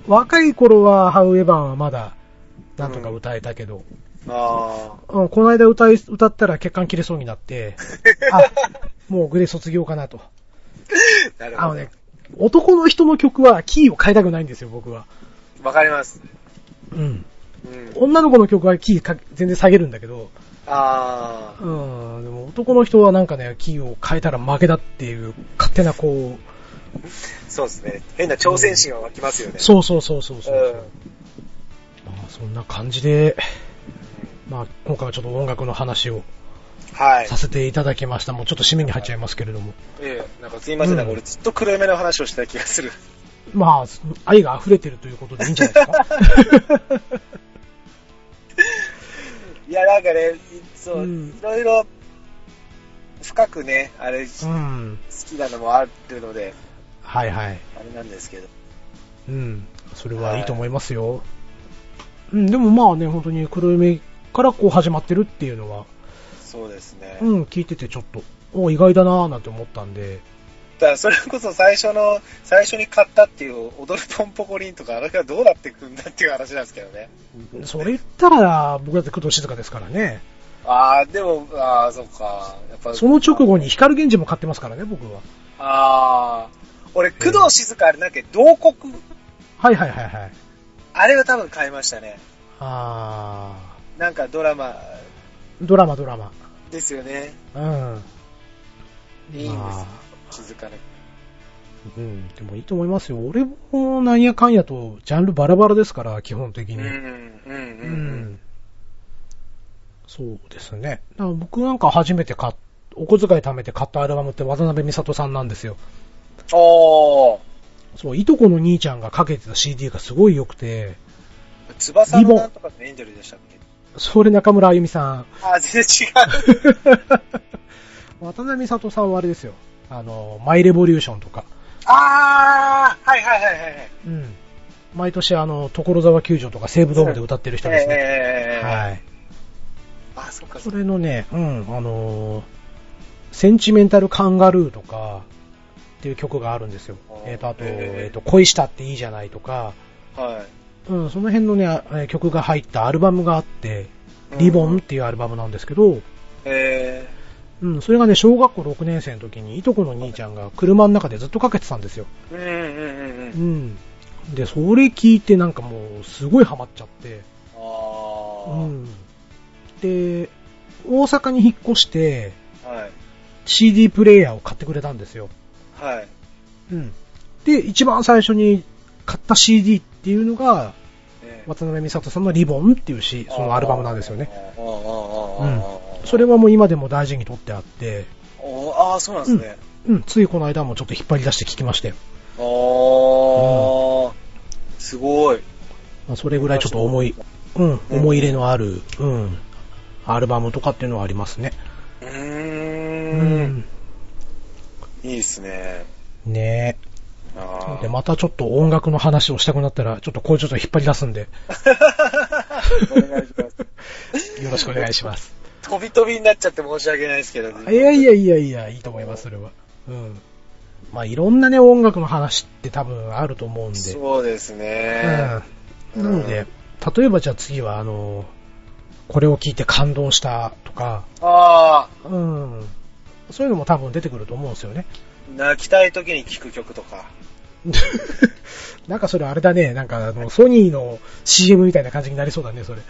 若い頃はハウエバーはまだなんとか歌えたけど。あうん、この間歌い、歌ったら血管切れそうになって、あ、もうグレ卒業かなと。あ。なるほどあのね。、男の人の曲はキーを変えたくないんですよ、僕は。わかります。うん。うん。女の子の曲はキーか全然下げるんだけど、ああ。うん、でも男の人はなんかね、キーを変えたら負けだっていう、勝手なこう、そうですね。変な挑戦心が湧きますよね。そうそうそうそうそう。うんまあそんな感じで、まあ今回はちょっと音楽の話をはいさ。せていただきました。もうちょっと締めに入っちゃいますけれども。ええ、なんかすいません、なんか俺ずっと黒夢の話をした気がする。まあ、愛が溢れてるということでいいんじゃないですか？いや、なんかね、そう、うんいろいろ、深くね、あれ、好うん。きなのもあるので、はいはい。あれなんですけど。うん。それはいいと思いますよ。うん、でもまあね、本当に黒夢からこう始まってるっていうのは、そうですね。うん、聞いててちょっと、お意外だなぁなんて思ったんで、だからそれこそ最初の、最初に買ったっていう踊るポンポコリンとか、あれがどうなってくんだっていう話なんですけどね。それ言ったら、僕だって工藤静香ですからね。ああ、でも、ああ、そっか。やっぱその直後に光源氏も買ってますからね、僕は。ああ、俺、工藤静香あれなんか、同国、はいはいはいはい。あれは多分買いましたね。あなんかドラマー、ドラマドラマ。ですよね。うん。いいんですまあ静かな。うん、でもいいと思いますよ。俺もなんやかんやと、ジャンルバラバラですから、基本的に。うん、うん、うん、ううん。ん。そうですね。だから僕なんか初めて買っ、お小遣い貯めて買ったアルバムって渡辺美里さんなんですよ。おー、そう、いとこの兄ちゃんがかけてた CD がすごい良くて、翼のなんとかのエンジェルでしたっけ？それ中村あゆみさん。あー、全然違う。渡辺美里さんはあれですよ。あの、マイレボリューションとか。あー、はいはいはいはい。うん。毎年あの、所沢球場とか西武ドームで歌ってる人ですね。えー、はい。あ、そっか、それのね、うん、あのーセンチメンタルカンガルーとか、っていう曲があるんですよ。えっ、と、あと、えっ、と、恋したっていいじゃないとか、はい。うん、その辺のね、曲が入ったアルバムがあって、リボンっていうアルバムなんですけど、えうん、それがね、小学校6年生の時に、いとこの兄ちゃんが車の中でずっとかけてたんですよ。ー、うん。で、それ聞いてなんかもう、すごいハマっちゃって、あうー、ん。で、大阪に引っ越して、はい。CD プレイヤーを買ってくれたんですよ。はい。うん。で、一番最初に買った CD っていうのが、えー渡辺美里さんのリボンっていうし、そのアルバムなんですよね。。あーあーあーあーあーそれはもう今でも大事に取ってあって、あー、そうなんですね。うん、ついこの間もちょっと引っ張り出して聞きましたよ。あー、すごい。まあ、それぐらいちょっと思い、うん、思い入れのある、うん、アルバムとかっていうのはありますね。ううーん。。いいですね。ねえ。で、またちょっと音楽の話をしたくなったら、ちょっとこうちょっと引っ張り出すんで、お願いします。よろしくお願いします。飛び飛びになっちゃって申し訳ないですけど、いやいやいやいや、いいと思います、それは。うん。まあ、いろんなね、音楽の話って多分あると思うんで。そうですね。うん。なので、例えばじゃあ次は、あの、これを聞いて感動したとか、あうん。そういうのも多分出てくると思うんですよね。ー、泣きたい時に聴く曲とか。なんかそれあれだね、なんかあの、ソニーの CM みたいな感じになりそうだね、それ。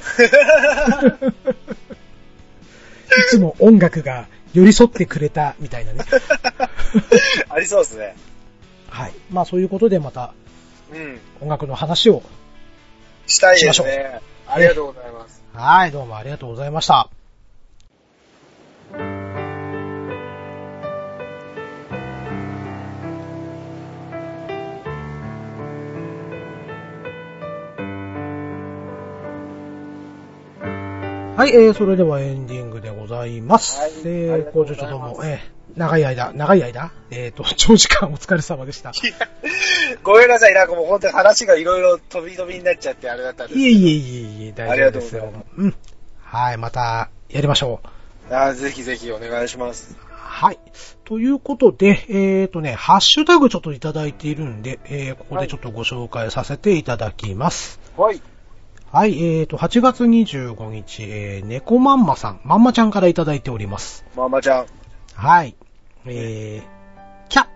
いつも音楽が寄り添ってくれたみたいなね。ありそうですね。はい。まあそういうことでまたうん。音楽の話を。したいですしましょね。ありがとうございます。はい、どうもありがとうございました。はい、えー、それではエンディングでございます。はいえー、工場長どうも、えー、長い間、長い間？えーと、長時間お疲れ様でした。ごめんなさい、なんかもう本当に話がいろいろ飛び飛びになっちゃってあれだったんですけどいえいえいえいえ、大丈夫ですようん。はい、また、やりましょう。あーぜひぜひお願いします。はい。ということで、えーとね、ハッシュタグちょっといただいているんで、えー、ここでちょっとご紹介させていただきます。はい。はい、えーと、8月25日、えー、猫まんまさん、まんまちゃんからいただいております。ママちゃん。はい。えー、キャ、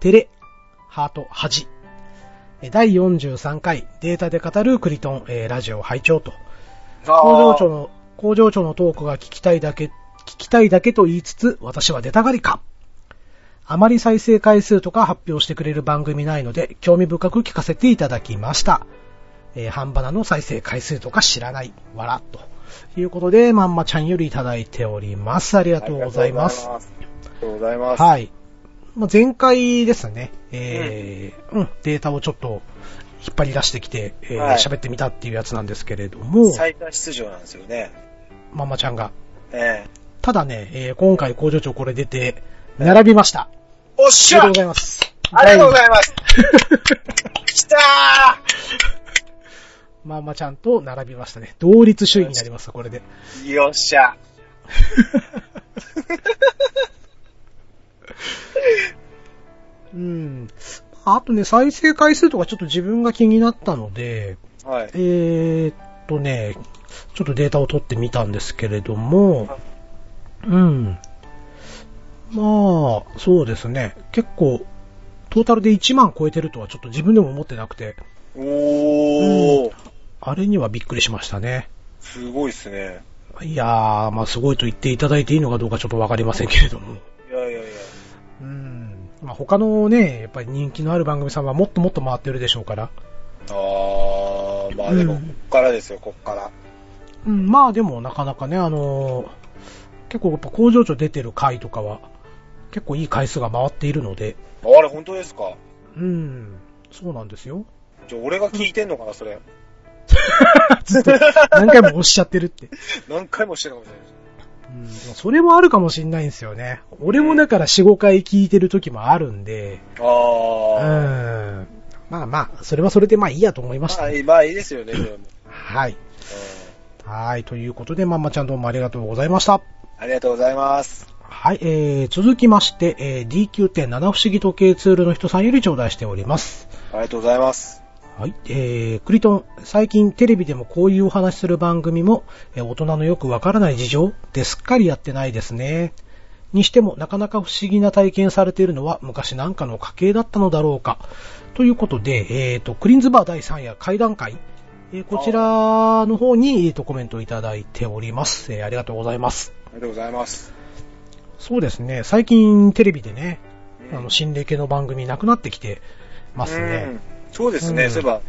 テレ、ハート、ハジ。えー第43回データで語るクリトン、えーラジオ拝聴と。工場長の、工場長のトークが聞きたいだけ、聞きたいだけと言いつつ、私は出たがりか。あまり再生回数とか発表してくれる番組ないので、興味深く聞かせていただきました。えー、半ばなの再生回数とか知らない。わら、ということで、まんまちゃんよりいただいております。ありがとうございます。ありがとうございます。はい。まあ、前回ですね、えーうん、データをちょっと引っ張り出してきて、えーはい喋ってみたっていうやつなんですけれども、最多出場なんですよね。まんまちゃんが。ええただね、えー今回工場長これ出て、並びました。おっしゃありがとうございます。ありがとうございます来たまんまちゃんと並びましたね。同率首位になります、これで。ーよっしゃうん。あとね、再生回数とかちょっと自分が気になったので、はい。えーっとね、ちょっとデータを取ってみたんですけれども、うん。まあ、そうですね。結構、トータルで1万超えてるとはちょっと自分でも思ってなくて、おー、あれにはびっくりしましたね。すごいっすね。いやー、まあすごいと言っていただいていいのかどうかちょっとわかりませんけれども。いやいやいや。うん。まあ他のね、やっぱり人気のある番組さんはもっともっと回ってるでしょうから。あー、まあでも、うんこっからですよ、こっから。うん、まあでもなかなかね、あのー結構やっぱ工場長出てる回とかは、結構いい回数が回っているので、あれ、本当ですか？うん、そうなんですよ。じゃあ、俺が聞いてんのかな、それ。ずっと何回もおっしゃってるって。何回もしてるかもしれない。うん、それもあるかもしんないんですよね。俺もだから4、5回聞いてる時もあるんで、うあー。ん。まあまあ、それはそれでまあいいやと思いましたまあ、。いいまあいいですよね、でも。はい。うはい。ということで、まんまちゃんどうもありがとうございました。んありがとうございます。はい。えー、続きまして、えー、DQ.7 不思議時計ツールの人さんより頂戴しております。ありがとうございます。はい。えー、クリトン、最近テレビでもこういうお話しする番組も、えー大人のよくわからない事情ですっかりやってないですね。にしても、なかなか不思議な体験されているのは昔なんかの家系だったのだろうか。ということで、えーと、クリンズバー第3夜会談会、えーこちらの方に、えーと、コメントをいただいております。えーありがとうございます。ありがとうございます。そうですね、最近テレビでね、うんあの、心霊系の番組なくなってきてますうねん。そうですね、うんそういえば、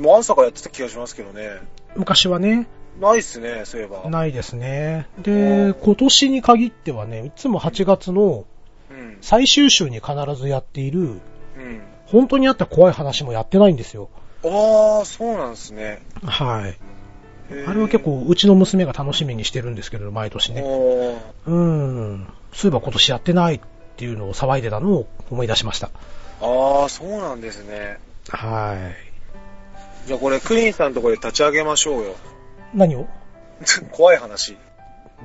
もう朝からやってた気がしますけどね。昔はね、ないっすね、そういえば。ないですね。うで、ん今年に限ってはね、いつも8月のうん。最終週に必ずやっている、うん。本当にあった怖い話もやってないんですよ。ああ、そうなんですね。はい。あれは結構、うちの娘が楽しみにしてるんですけれど、毎年ね。うん。そういえば今年やってないっていうのを騒いでたのを思い出しました。ああ、そうなんですね。はじゃあこれ、クリーンさんのところで立ち上げましょうよ。い。何を？怖い話。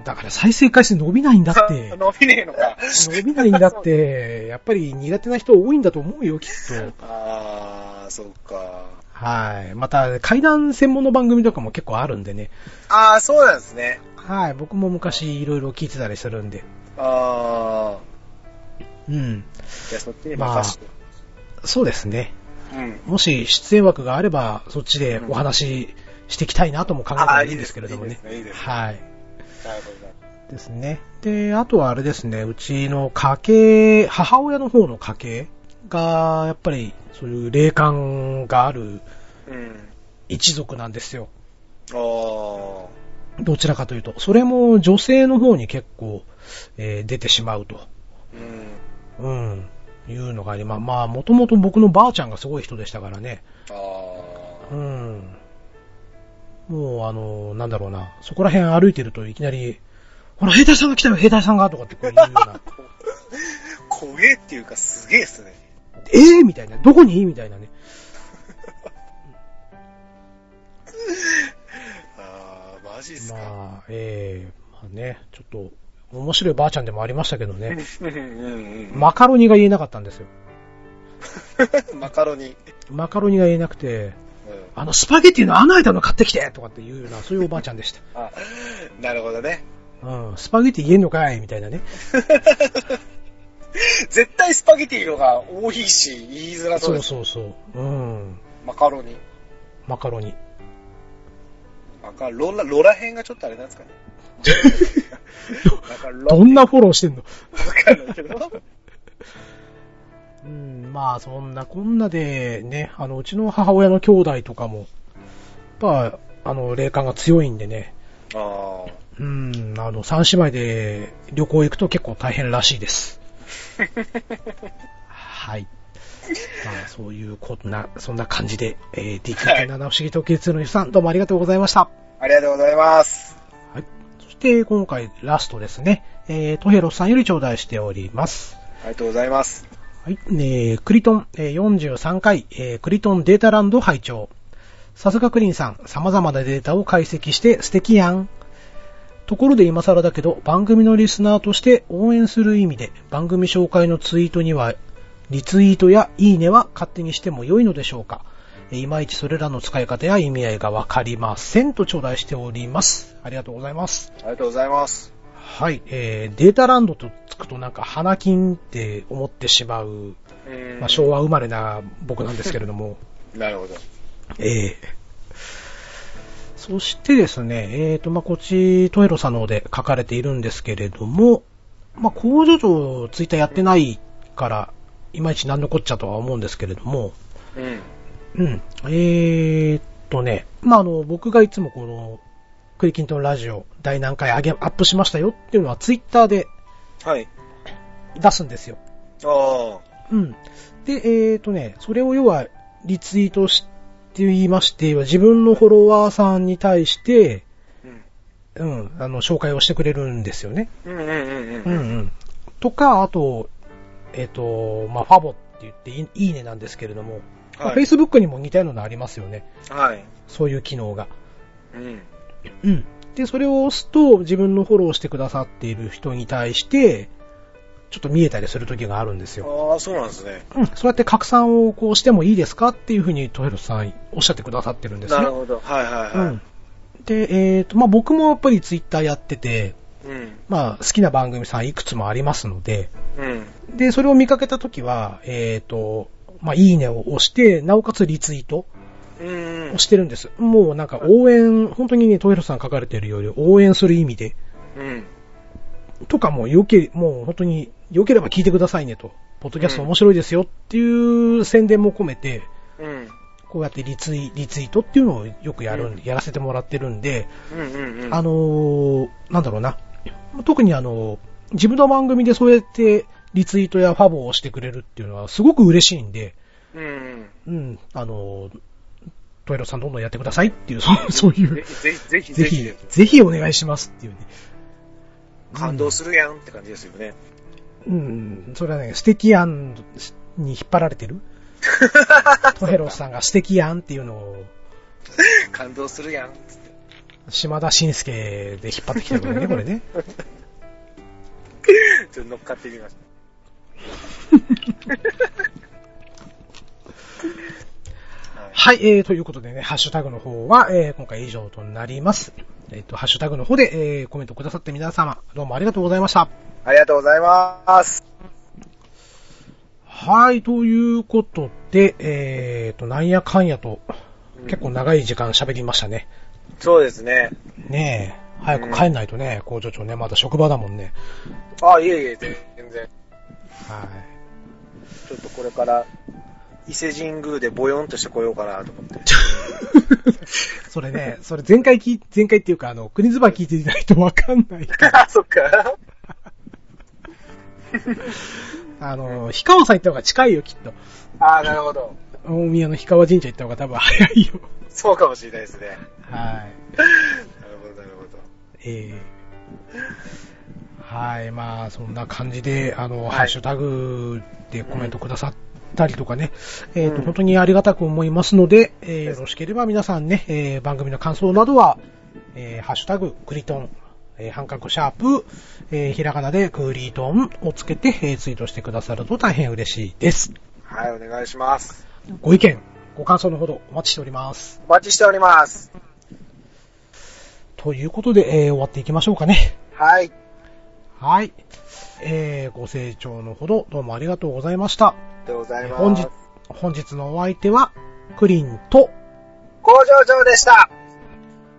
だから再生回数伸びないんだって。伸びねえのか。伸びないんだって、やっぱり苦手な人多いんだと思うよ、きっと。ああ、そっか。はい。また、階段専門の番組とかも結構あるんでね。ああ、そうなんですね。はい。僕も昔いろいろ聞いてたりするんで。ああ、うん。じゃあそっちに任せて。そうですね。うん。もし出演枠があれば、そっちでお話ししていきたいなとも考えてもいいんですけれどもね。いいねはい。なるほど。ですね。で、あとはあれですね、うちの家系、母親の方の家系が、やっぱりそういう霊感があるうん。一族なんですよ。ああ、どちらかというと。それも女性の方に結構、えー出てしまうと。うん。うん。いうのがあり、まあ、まあ、もともと僕のばあちゃんがすごい人でしたからね。ああ、うん。もう、あの、なんだろうな。そこら辺歩いてるといきなり、ほら、兵隊さんが来たよ、兵隊さんがとかってこう言うような。怖えっていうかすげえっすね。えー？みたいな。どこに？みたいなね。ああ、マジっすか。まあ、ええまあね、ちょっと、面白いばあちゃんでもありましたけどね。うんうんうん。マカロニが言えなかったんですよ。マカロニ。マカロニが言えなくて、うんあの、スパゲティの穴開いたの買ってきてとかっていうような、そういうおばあちゃんでした。あなるほどね。うん、スパゲティ言えんのかいみたいなね。絶対スパゲティのが多いし、言いづらそうそうです。そうそう。うん。マカロニ。マカロニ。マカロラ、ロラ辺がちょっとあれなんですかね。なんかロどんなフォローしてんの？わかんないけど。うん、まあ、そんなこんなでね、あの、うちの母親の兄弟とかも、やっぱ、あの、霊感が強いんでね、ああ。うん、あの、三姉妹で旅行行くと結構大変らしいです。はい。まあ、そういうこんな、そんな感じで、えー、DQ.7 不思議時計2のゆさん、どうもありがとうございました。ありがとうございます。はい。そして、今回ラストですね、えー、トヘロスさんより頂戴しております。ありがとうございます。はい。えー、クリトン、えー43回、えー、クリトンデータランド拝聴さすがクリンさん、様々なデータを解析して素敵やん。ところで今更だけど、番組のリスナーとして応援する意味で、番組紹介のツイートには、リツイートやいいねは勝手にしても良いのでしょうか？えーいまいちそれらの使い方や意味合いがわかりませんと頂戴しております。ありがとうございます。ありがとうございます。はい。えー、データランドとつくとなんか花金って思ってしまううんまあ、昭和生まれな僕なんですけれども、なるほど。ええそしてですね、えっ、と、まあ、こっち、トエロさんの方で書かれているんですけれども、まあ、工場長ツイッターやってないから、いまいち何のこっちゃとは思うんですけれども、うん。うん。えーっとね、まあ、あの、僕がいつもこの、クリキントンラジオ第何回上げ、アップしましたよっていうのはツイッターではい。出すんですよ。あうん。で、えっ、とね、それを要は、リツイートして言いまして、自分のフォロワーさんに対して、あ。うん。うん、あの、紹介をしてくれるんですよね。うんうんうんううんん。うん。とか、あと、えっ、と、まあ、ファボって言っていいねなんですけれども、まあはい。Facebook にも似たようなのありますよね。はい。そういう機能が。うん。うん。で、それを押すと、自分のフォローしてくださっている人に対して、ちょっと見えたりする時があるんですよ。ああ、そうなんですね。うん、そうやって拡散をこうしてもいいですかっていうふうにトヘロスさんおっしゃってくださってるんですね。なるほど。はいはいはい。うん。で、えっ、と、まあ、僕もやっぱりツイッターやってて、うん。まあ、好きな番組さんいくつもありますので、うん。で、それを見かけたときは、えっ、と、まあ、いいねを押して、なおかつリツイートうんを。してるんです。もうなんか応援、本当にね、トヘロスさん書かれているより応援する意味で、うん。とかもよけ、もう本当に良ければ聞いてくださいねと、ポッドキャスト面白いですよっていう宣伝も込めて、うん。こうやってリツイリツイートっていうのをよくやるん、うんやらせてもらってるんで、うんうんうん。あのーなんだろうな。特にあの、自分の番組でそうやってリツイートやファボをしてくれるっていうのはすごく嬉しいんで、うん。うん、あのートイロさんどんどんやってくださいっていう、そうそういう、ぜぜひぜひぜひぜひ。、ぜひお願いしますっていうね。感動するやんって感じですよね。うん、それはね、素敵やんに引っ張られてる？トヘロスさんが素敵やんっていうのを、感動するやんっつって。島田紳介で引っ張ってきてるんだよね、これね。ちょっと乗っかってみまし はい、えー、ということでね、ハッシュタグの方は、えー、今回以上となります。えっ、と、ハッシュタグの方で、えー、コメントくださって皆様、どうもありがとうございました。た。ありがとうございます。はい、ということで、えーと、なんやかんやと、結構長い時間喋りましたね。そうですね。ねえ、早く帰んないとね、工場長ね、まだ職場だもんね。あ、いえいえ、全然。はい。ちょっとこれから、伊勢神宮でボヨンとしてこようかなと思って。それね、それ前回聞い、前回っていうか、あの、国ズバ聞いていないとわかんないから。あ、そっか。あの、氷川さん行った方が近いよ、きっと。あなるほど。大宮の氷川神社行った方が多分早いよ。そうかもしれないですね。はい。なるほど、なるほど。ええはい、まあ、そんな感じで、あの、いハッシュタグでコメントくださったりとかね、えっ、と、うん本当にありがたく思いますので、えーよろしければ皆さんね、えー番組の感想などは、えーハッシュタグ、クリトン、えー半角シャープ、えーひらがなでクリトンをつけて、えーツイートしてくださると大変嬉しいです。はい、お願いします。ご意見、ご感想のほどお待ちしております。お待ちしております。ということで、えー終わっていきましょうかね。はい。はい。えー、ご清聴のほどどうもありがとうございました。でございます。本日、本日のお相手は、クリンと、工場長でした。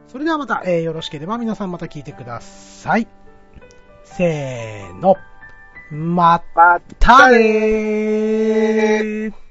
それではまた、えーよろしければ皆さんまた聞いてください。せーの。ままたねー。